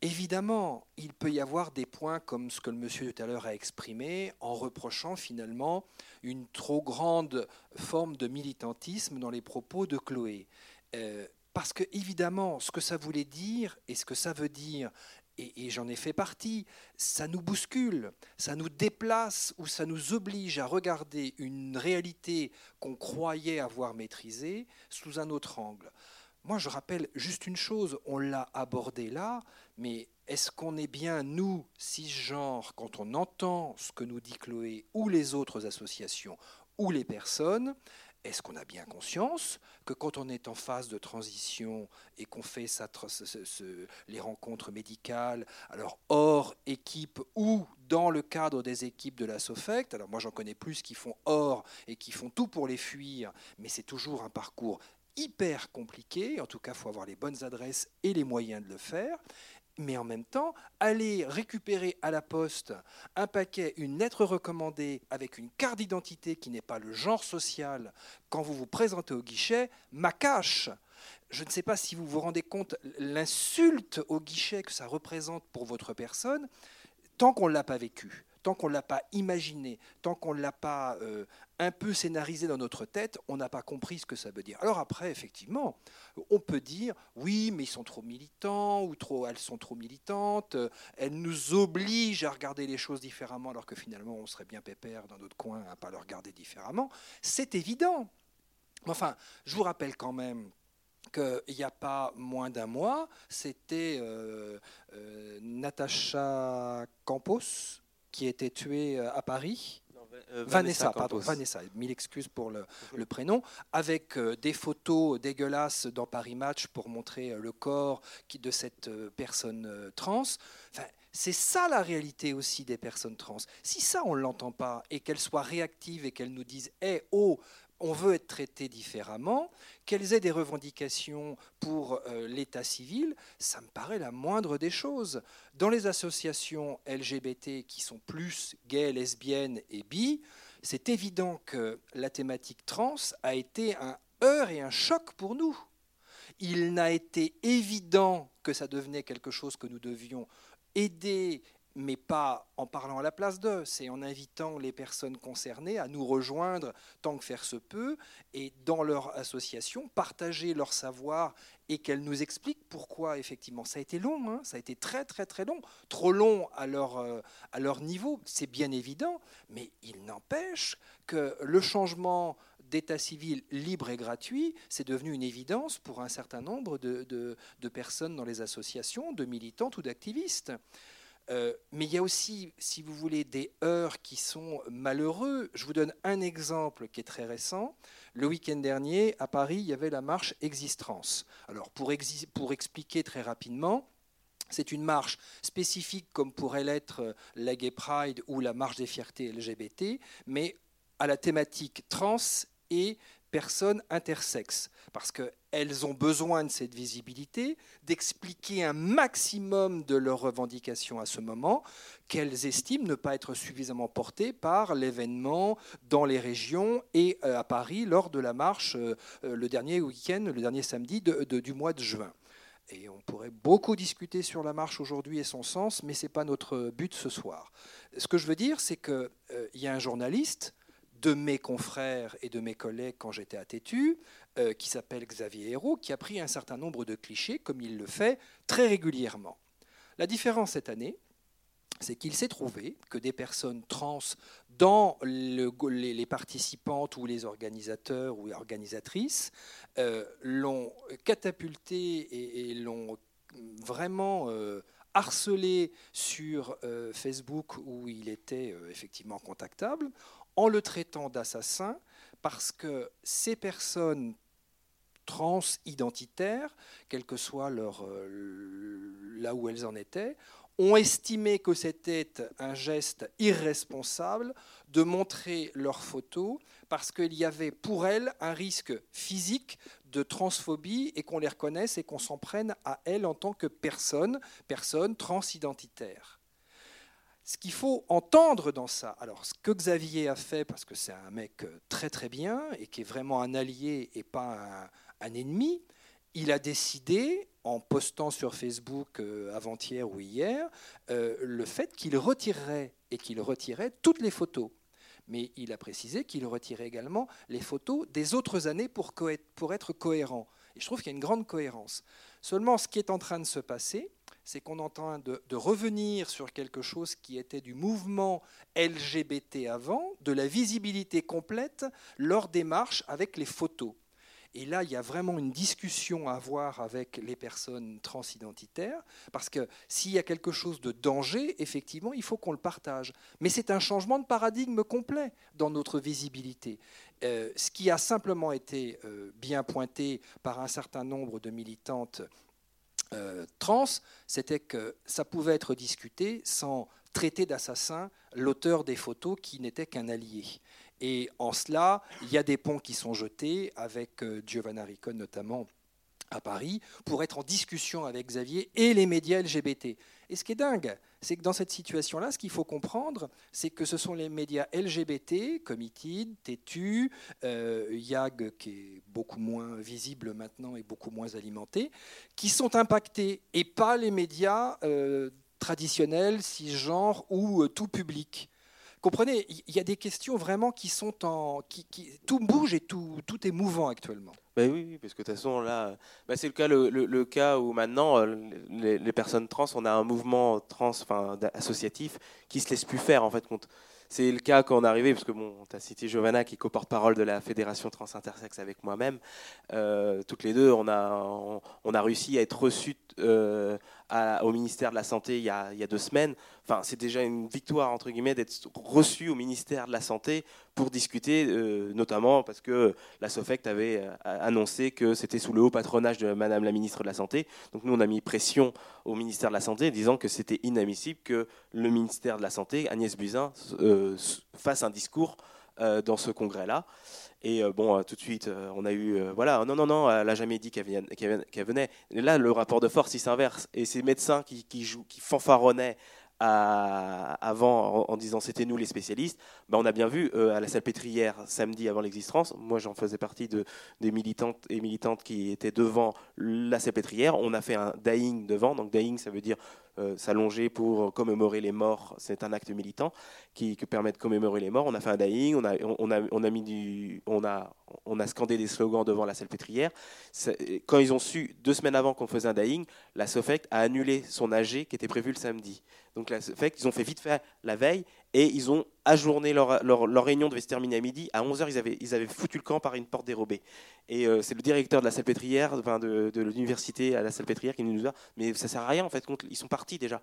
Évidemment, il peut y avoir des points comme ce que le monsieur tout à l'heure a exprimé, en reprochant finalement une trop grande forme de militantisme dans les propos de Chloé. Euh, parce que, évidemment, ce que ça voulait dire et ce que ça veut dire, et, j'en ai fait partie, ça nous bouscule, ça nous déplace ou ça nous oblige à regarder une réalité qu'on croyait avoir maîtrisée sous un autre angle. Moi, je rappelle juste une chose, on l'a abordé là, mais est-ce qu'on est bien, nous, cisgenres, quand on entend ce que nous dit Chloé ou les autres associations ou les personnes, est-ce qu'on a bien conscience que quand on est en phase de transition et qu'on fait les rencontres médicales, alors hors équipe ou dans le cadre des équipes de la SOFECT, alors moi j'en connais plus qui font hors et qui font tout pour les fuir, mais c'est toujours un parcours hyper compliqué, en tout cas il faut avoir les bonnes adresses et les moyens de le faire, mais en même temps, aller récupérer à la poste un paquet, une lettre recommandée avec une carte d'identité qui n'est pas le genre social quand vous vous présentez au guichet, cache. Je ne sais pas si vous vous rendez compte l'insulte au guichet que ça représente pour votre personne, tant qu'on ne l'a pas vécu tant qu'on ne l'a pas imaginé, tant qu'on ne l'a pas euh, un peu scénarisé dans notre tête, on n'a pas compris ce que ça veut dire. Alors après, effectivement, on peut dire oui, mais ils sont trop militants ou trop, elles sont trop militantes. Euh, elles nous obligent à regarder les choses différemment, alors que finalement, on serait bien pépère dans notre coin à pas le regarder différemment. C'est évident. Enfin, je vous rappelle quand même qu'il n'y a pas moins d'un mois, c'était euh, Natacha Campos, qui était tuée euh, à Paris. Euh, Vanessa, pardon, Vanessa, mille excuses pour le, prénom, avec euh, des photos dégueulasses dans Paris Match pour montrer le corps qui, de cette personne trans. Enfin, c'est ça la réalité aussi des personnes trans. Si ça, on ne l'entend pas, et qu'elles soient réactives et qu'elles nous disent Eh, oh, on veut être traité différemment, qu'elles aient des revendications pour euh, l'état civil, ça me paraît la moindre des choses. Dans les associations LGBT qui sont plus gays, lesbiennes et bi, c'est évident que la thématique trans a été un heurt et un choc pour nous. Il n'a été évident que ça devenait quelque chose que nous devions aider mais pas en parlant à la place d'eux, c'est en invitant les personnes concernées à nous rejoindre tant que faire se peut, et dans leur association, partager leur savoir et qu'elles nous expliquent pourquoi, effectivement. Ça a été long, hein, ça a été très très très long, trop long à leur, euh, à leur niveau, c'est bien évident, mais il n'empêche que le changement d'état civil libre et gratuit, c'est devenu une évidence pour un certain nombre de, de personnes dans les associations, de militantes ou d'activistes. Euh, mais il y a aussi, si vous voulez, des heures qui sont malheureux. Je vous donne un exemple qui est très récent. Le week-end dernier, à Paris, il y avait la marche Existence. Alors, pour, pour expliquer très rapidement, c'est une marche spécifique comme pourrait l'être euh, la Gay Pride ou la marche des fiertés LGBT, mais à la thématique trans et personnes intersexes, parce qu'elles ont besoin de cette visibilité, d'expliquer un maximum de leurs revendications à ce moment, qu'elles estiment ne pas être suffisamment portées par l'événement dans les régions et euh, à Paris lors de la marche euh, euh, le dernier week-end, le dernier samedi du mois de juin. Et on pourrait beaucoup discuter sur la marche aujourd'hui et son sens, mais ce n'est pas notre but ce soir. Ce que je veux dire, c'est qu'il y a un journaliste de mes confrères et de mes collègues quand j'étais à Tétu, euh, qui s'appelle Xavier Hérault, qui a pris un certain nombre de clichés, comme il le fait très régulièrement. La différence cette année, c'est qu'il s'est trouvé que des personnes trans dans les, participantes ou les organisateurs ou organisatrices euh, l'ont catapulté et, l'ont vraiment euh, harcelé sur Facebook où il était effectivement contactable en le traitant d'assassin parce que ces personnes transidentitaires, quel que soit leur, euh, là où elles en étaient, ont estimé que c'était un geste irresponsable de montrer leurs photos parce qu'il y avait pour elles un risque physique de transphobie et qu'on les reconnaisse et qu'on s'en prenne à elles en tant que personnes transidentitaires ce qu'il faut entendre dans ça, alors ce que Xavier a fait, parce que c'est un mec euh, très très bien et qui est vraiment un allié et pas un, ennemi, il a décidé, en postant sur Facebook euh, avant-hier ou hier, euh, le fait qu'il retirerait et qu'il retirait toutes les photos. Mais il a précisé qu'il retirait également les photos des autres années pour, pour être cohérent. Et je trouve qu'il y a une grande cohérence. Seulement, ce qui est en train de se passer, c'est qu'on est en train de, revenir sur quelque chose qui était du mouvement LGBT avant, de la visibilité complète lors des marches avec les photos. Et là, il y a vraiment une discussion à avoir avec les personnes transidentitaires, parce que s'il y a quelque chose de danger, effectivement, il faut qu'on le partage. Mais c'est un changement de paradigme complet dans notre visibilité. Euh, ce qui a simplement été euh, bien pointé par un certain nombre de militantes euh, trans, c'était que ça pouvait être discuté sans traiter d'assassin l'auteur des photos qui n'était qu'un allié. Et en cela, il y a des ponts qui sont jetés, avec euh, Giovanna Ricon notamment, à Paris pour être en discussion avec Xavier et les médias LGBT. Et ce qui est dingue, c'est que dans cette situation-là, ce qu'il faut comprendre, c'est que ce sont les médias LGBT, Committed, Tétu, euh, YAG, qui est beaucoup moins visible maintenant et beaucoup moins alimenté, qui sont impactés, et pas les médias euh, traditionnels, cisgenres ou euh, tout public. Comprenez, il y a des questions vraiment qui sont en... Qui, tout bouge et tout, tout est mouvant actuellement. Ben oui, parce que de toute façon, là, ben c'est le cas, le, le, cas où maintenant, euh, les, les, personnes trans, on a un mouvement trans enfin, associatif qui se laisse plus faire, en fait. C'est le cas quand on est arrivé, parce que bon, tu as cité Giovanna qui est co-porte-parole de la Fédération Trans Intersexe avec moi-même. Euh, toutes les deux, on a, on, a réussi à être reçus euh, au ministère de la Santé il y a, il y a deux semaines. Enfin, c'est déjà une victoire, entre guillemets, d'être reçu au ministère de la Santé pour discuter, euh, notamment parce que la SOFECT avait euh, annoncé que c'était sous le haut patronage de Madame la ministre de la Santé. Donc nous, on a mis pression au ministère de la Santé disant que c'était inadmissible que le ministère de la Santé, Agnès Buzyn, euh, fasse un discours dans ce congrès-là. Et bon, tout de suite, on a eu, voilà, non, non, non, elle n'a jamais dit qu'elle venait. là, le rapport de force, il s'inverse. Et ces médecins qui, jouent, qui fanfaronnaient avant en, disant c'était nous les spécialistes, ben on a bien vu euh, à la salpêtrière samedi avant l'existence, moi j'en faisais partie de, des militantes et militantes qui étaient devant la salpêtrière, on a fait un dying devant, donc dying ça veut dire euh, s'allonger pour commémorer les morts, c'est un acte militant qui, permet de commémorer les morts. On a fait un dying, on a, on a, on a, mis du, on a, on a scandé des slogans devant la salpêtrière. Quand ils ont su, deux semaines avant qu'on faisait un dying, la SOFEC a annulé son AG qui était prévu le samedi. Donc la SOFEC, ils ont fait vite fait la veille et ils ont ajourné leur, leur, réunion devait se terminer à midi. À 11h, ils avaient, ils avaient foutu le camp par une porte dérobée. Et euh, c'est le directeur de la salpêtrière, enfin de, de l'université à la salpêtrière qui nous a mais ça sert à rien en fait, ils sont partis déjà.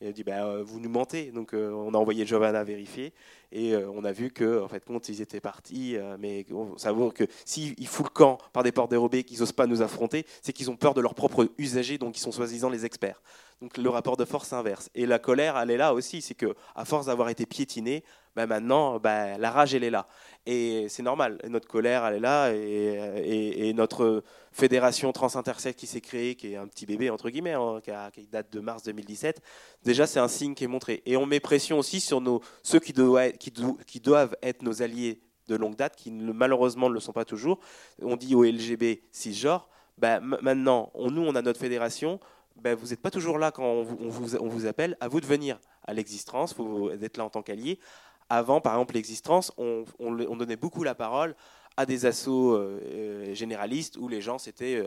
Et a dit bah, euh, vous nous mentez. Donc euh, on a envoyé Giovanna vérifier et on a vu que en fait compte ils étaient partis. mais veut dire que s'ils foutent le camp par des portes dérobées, qu'ils n'osent pas nous affronter, c'est qu'ils ont peur de leurs propres usagers, donc ils sont soi-disant les experts. Donc le rapport de force inverse. Et la colère, elle est là aussi, c'est que à force d'avoir été piétiné, bah, maintenant, bah, la rage, elle est là. Et c'est normal, notre colère, elle est là, et, notre fédération trans-intersexe qui s'est créée, qui est un petit bébé, entre guillemets, hein, qui, date de mars 2017, déjà, c'est un signe qui est montré. Et on met pression aussi sur nos, ceux qui doivent, qui, qui doivent être nos alliés de longue date, qui malheureusement ne le sont pas toujours. On dit au LGB cisgenre, bah, maintenant, nous, on a notre fédération, ben, vous n'êtes pas toujours là quand on vous, on vous, appelle, à vous de venir à l'existence, faut être là en tant qu'allié. Avant, par exemple, l'existence, on, on, donnait beaucoup la parole à des assauts euh, euh, généralistes où les gens, c'était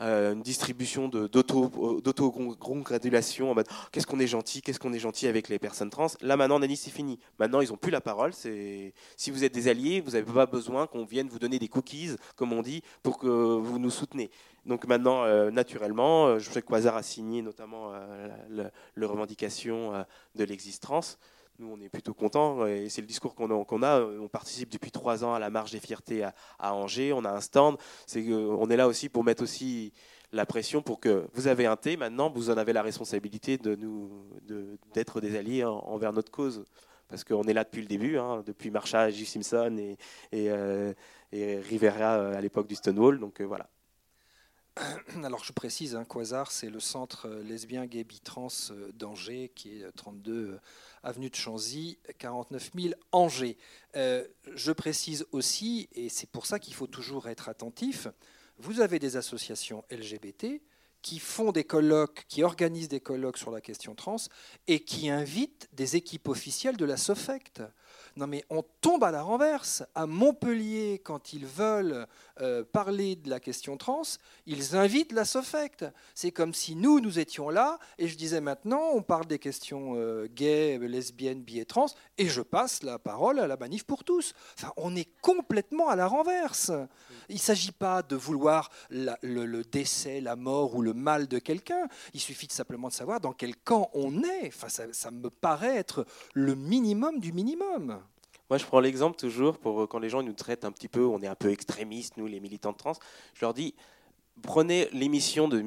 euh, une distribution d'auto-congratulation en mode oh, qu'est-ce qu'on est gentil, qu'est-ce qu'on est gentil avec les personnes trans. Là, maintenant, dit c'est fini. Maintenant, ils n'ont plus la parole. Si vous êtes des alliés, vous n'avez pas besoin qu'on vienne vous donner des cookies, comme on dit, pour que vous nous soutenez. Donc maintenant, naturellement, je sais que Quasar a signé notamment euh, la, revendication de l'existence. Nous, on est plutôt contents et c'est le discours qu'on a, On participe depuis trois ans à la marche des fiertés à, Angers. On a un stand. C'est on est là aussi pour mettre aussi la pression pour que vous avez un thé. Maintenant, vous en avez la responsabilité d'être des alliés envers notre cause, parce qu'on est là depuis le début, hein, depuis Marsha, J. Simpson et, et Rivera à l'époque du Stonewall. Donc voilà. Alors je précise, hein, Quasar, c'est le centre euh, lesbien, gay, bi-trans euh, d'Angers, qui est 32 euh, avenue de Chanzy, 49 000 Angers. je précise aussi, et c'est pour ça qu'il faut toujours être attentif, vous avez des associations LGBT qui font des colloques, qui organisent des colloques sur la question trans et qui invitent des équipes officielles de la SOFECT. Non mais on tombe à la renverse. À Montpellier, quand ils veulent euh, parler de la question trans, ils invitent la SOFECT. C'est comme si nous, nous étions là, et je disais maintenant, on parle des questions euh, gays, lesbiennes, bi et trans, et je passe la parole à la manif pour tous. Enfin, on est complètement à la renverse. Il ne s'agit pas de vouloir le, décès, la mort ou le mal de quelqu'un. Il suffit simplement de savoir dans quel camp on est. Enfin, ça me paraît être le minimum du minimum. Moi, je prends l'exemple toujours pour quand les gens nous traitent un petit peu, on est un peu extrémistes, nous, les militants de trans. Je leur dis, prenez l'émission de,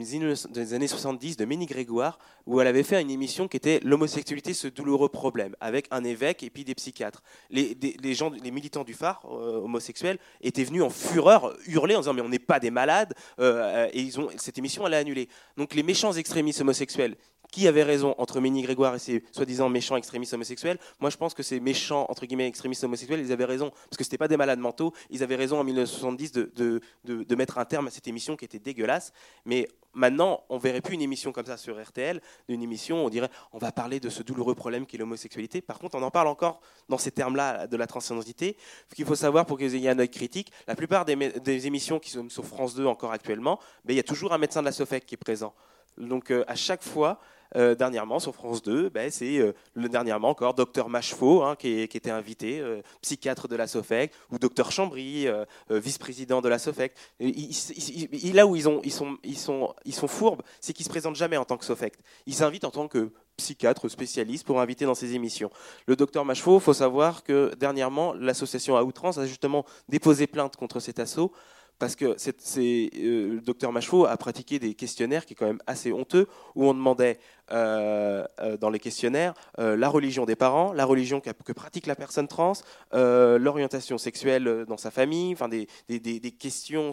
des années 70 de Ménie Grégoire, où elle avait fait une émission qui était L'homosexualité, ce douloureux problème, avec un évêque et puis des psychiatres. Les, les gens, les militants du phare euh, homosexuels étaient venus en fureur, hurler en disant Mais on n'est pas des malades, euh, et ils ont, cette émission, elle a annulé. Donc les méchants extrémistes homosexuels qui avait raison entre Ménie Grégoire et ses soi-disant méchants extrémistes homosexuels Moi, je pense que ces méchants, entre guillemets, extrémistes homosexuels, ils avaient raison, parce que ce pas des malades mentaux, ils avaient raison en 1970 de, de, de, mettre un terme à cette émission qui était dégueulasse. Mais maintenant, on verrait plus une émission comme ça sur RTL, une émission, on dirait, on va parler de ce douloureux problème qu'est l'homosexualité. Par contre, on en parle encore dans ces termes-là de la transidentité. Ce qu'il faut savoir pour que vous ayez un œil critique, la plupart des, des émissions qui sont sur France 2 encore actuellement, ben, il y a toujours un médecin de la SOFEC qui est présent. Donc euh, à chaque fois, euh, dernièrement sur France 2, ben, c'est euh, le dernièrement encore docteur Machefaux hein, qui, était invité, psychiatre de la SOFEC, ou docteur Chambry, vice-président de la SOFEC. Il, là où ils, ont, ils, sont, fourbes, c'est qu'ils se présentent jamais en tant que SOFEC. Ils s'invitent en tant que psychiatre spécialiste pour inviter dans ces émissions. Le docteur Machefaux, il faut savoir que dernièrement, l'association à outrance a justement déposé plainte contre cet assaut parce que euh, le docteur Machefaux a pratiqué des questionnaires qui est quand même assez honteux, où on demandait euh, euh, dans les questionnaires la religion des parents, la religion que, pratique la personne trans, l'orientation sexuelle dans sa famille, enfin des, questions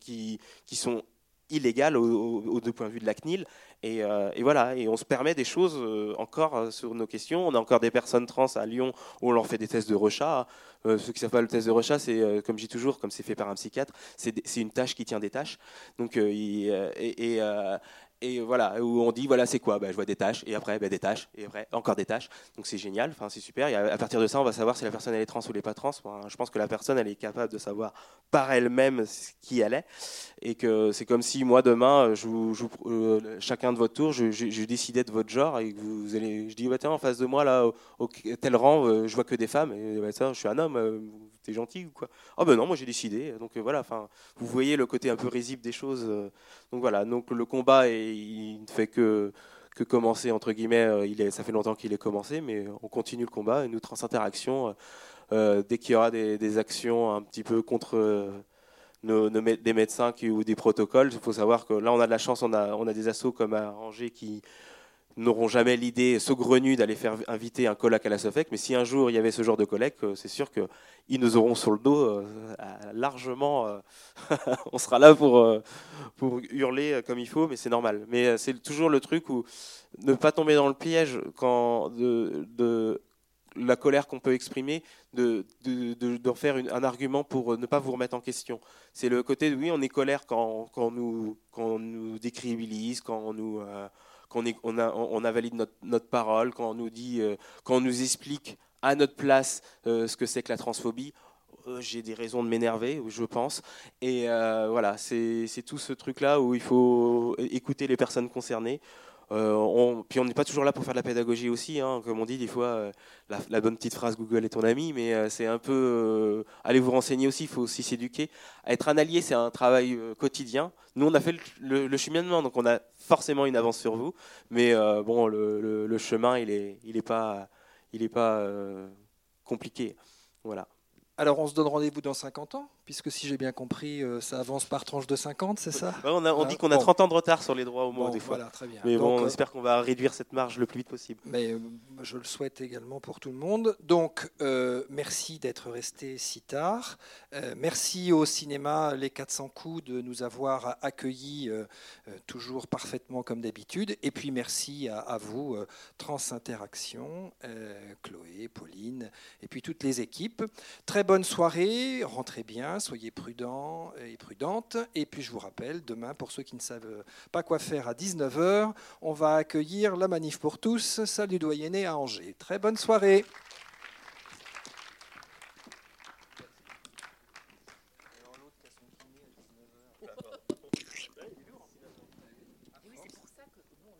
qui, sont illégales au, deux points de vue de la CNIL. Et, et, voilà, et on se permet des choses encore sur nos questions. On a encore des personnes trans à Lyon où on leur fait des tests de rechat. Euh, ceux qui savent pas le test de rechat, c'est euh, comme je dis toujours, comme c'est fait par un psychiatre, c'est une tâche qui tient des tâches. Donc, euh, et, et voilà, où on dit voilà c'est quoi, bah, je vois des tâches, et après bah, des tâches, et après encore des tâches. Donc c'est génial, enfin c'est super. Et à, partir de ça, on va savoir si la personne elle est trans ou elle n'est pas trans. je pense que la personne elle est capable de savoir par elle-même qui elle est, et que c'est comme si moi demain, je, euh, chacun de votre tour, je, décidais de votre genre et que vous, allez, je dis bah, tiens en face de moi là, au, tel rang, euh, je vois que des femmes, et bah, ça, je suis un homme. Euh, t'es gentil ou quoi? Ah ben non, moi j'ai décidé. Donc voilà, vous voyez le côté un peu risible des choses. donc voilà, donc le combat est il ne fait que, que commencer, entre guillemets. Euh, il est, ça fait longtemps qu'il est commencé, mais on continue le combat. Et nous, Transinteraction, euh, euh, dès qu'il y aura des, actions un petit peu contre nos, des médecins ou des protocoles, il faut savoir que là, on a de la chance, on a, on a des assos comme à Angers qui n'auront jamais l'idée saugrenue d'aller faire inviter un colloque à la SOFEC, mais si un jour il y avait ce genre de colloque, euh, c'est sûr qu'ils nous auront sur le dos euh, largement. Euh, on sera là pour, pour hurler comme il faut, mais c'est normal. Mais c'est toujours le truc où ne pas tomber dans le piège quand de, de la colère qu'on peut exprimer, de, de, faire un argument pour ne pas vous remettre en question. C'est le côté, oui, on est colère quand, quand, nous, quand on nous décribilise, quand on nous qu'on on on notre, parole, quand on nous dit, euh, nous explique à notre place euh, ce que c'est que la transphobie, euh, j'ai des raisons de m'énerver, je pense. Et voilà, c'est tout ce truc-là où il faut écouter les personnes concernées. On, puis on n'est pas toujours là pour faire de la pédagogie aussi, hein. comme on dit des fois, la, bonne petite phrase Google est ton ami, mais c'est un peu allez vous renseigner aussi, il faut aussi s'éduquer. Être un allié, c'est un travail quotidien. Nous, on a fait le, le, cheminement, donc on a forcément une avance sur vous. Mais euh, bon, le, chemin, il n'est il est pas, il est pas euh, compliqué. Voilà. Alors on se donne rendez-vous dans 50 ans, puisque si j'ai bien compris, euh, ça avance par tranche de 50, c'est ça? On, on dit qu'on a 30 ans de retard sur les droits au moins des fois. très bien. Mais bon, on espère qu'on va réduire cette marge le plus vite possible. Mais je le souhaite également pour tout le monde. Donc merci d'être resté si tard. merci au cinéma Les 400 coups de nous avoir accueillis toujours parfaitement comme d'habitude. Et puis merci à, à vous, Trans Interaction, Chloé, Pauline, et puis toutes les équipes. Très bonne soirée, rentrez bien, soyez prudents et prudentes. Et puis je vous rappelle, demain, pour ceux qui ne savent pas quoi faire à 19h, on va accueillir la manif pour tous, salle du doyenné à Angers. Très bonne soirée.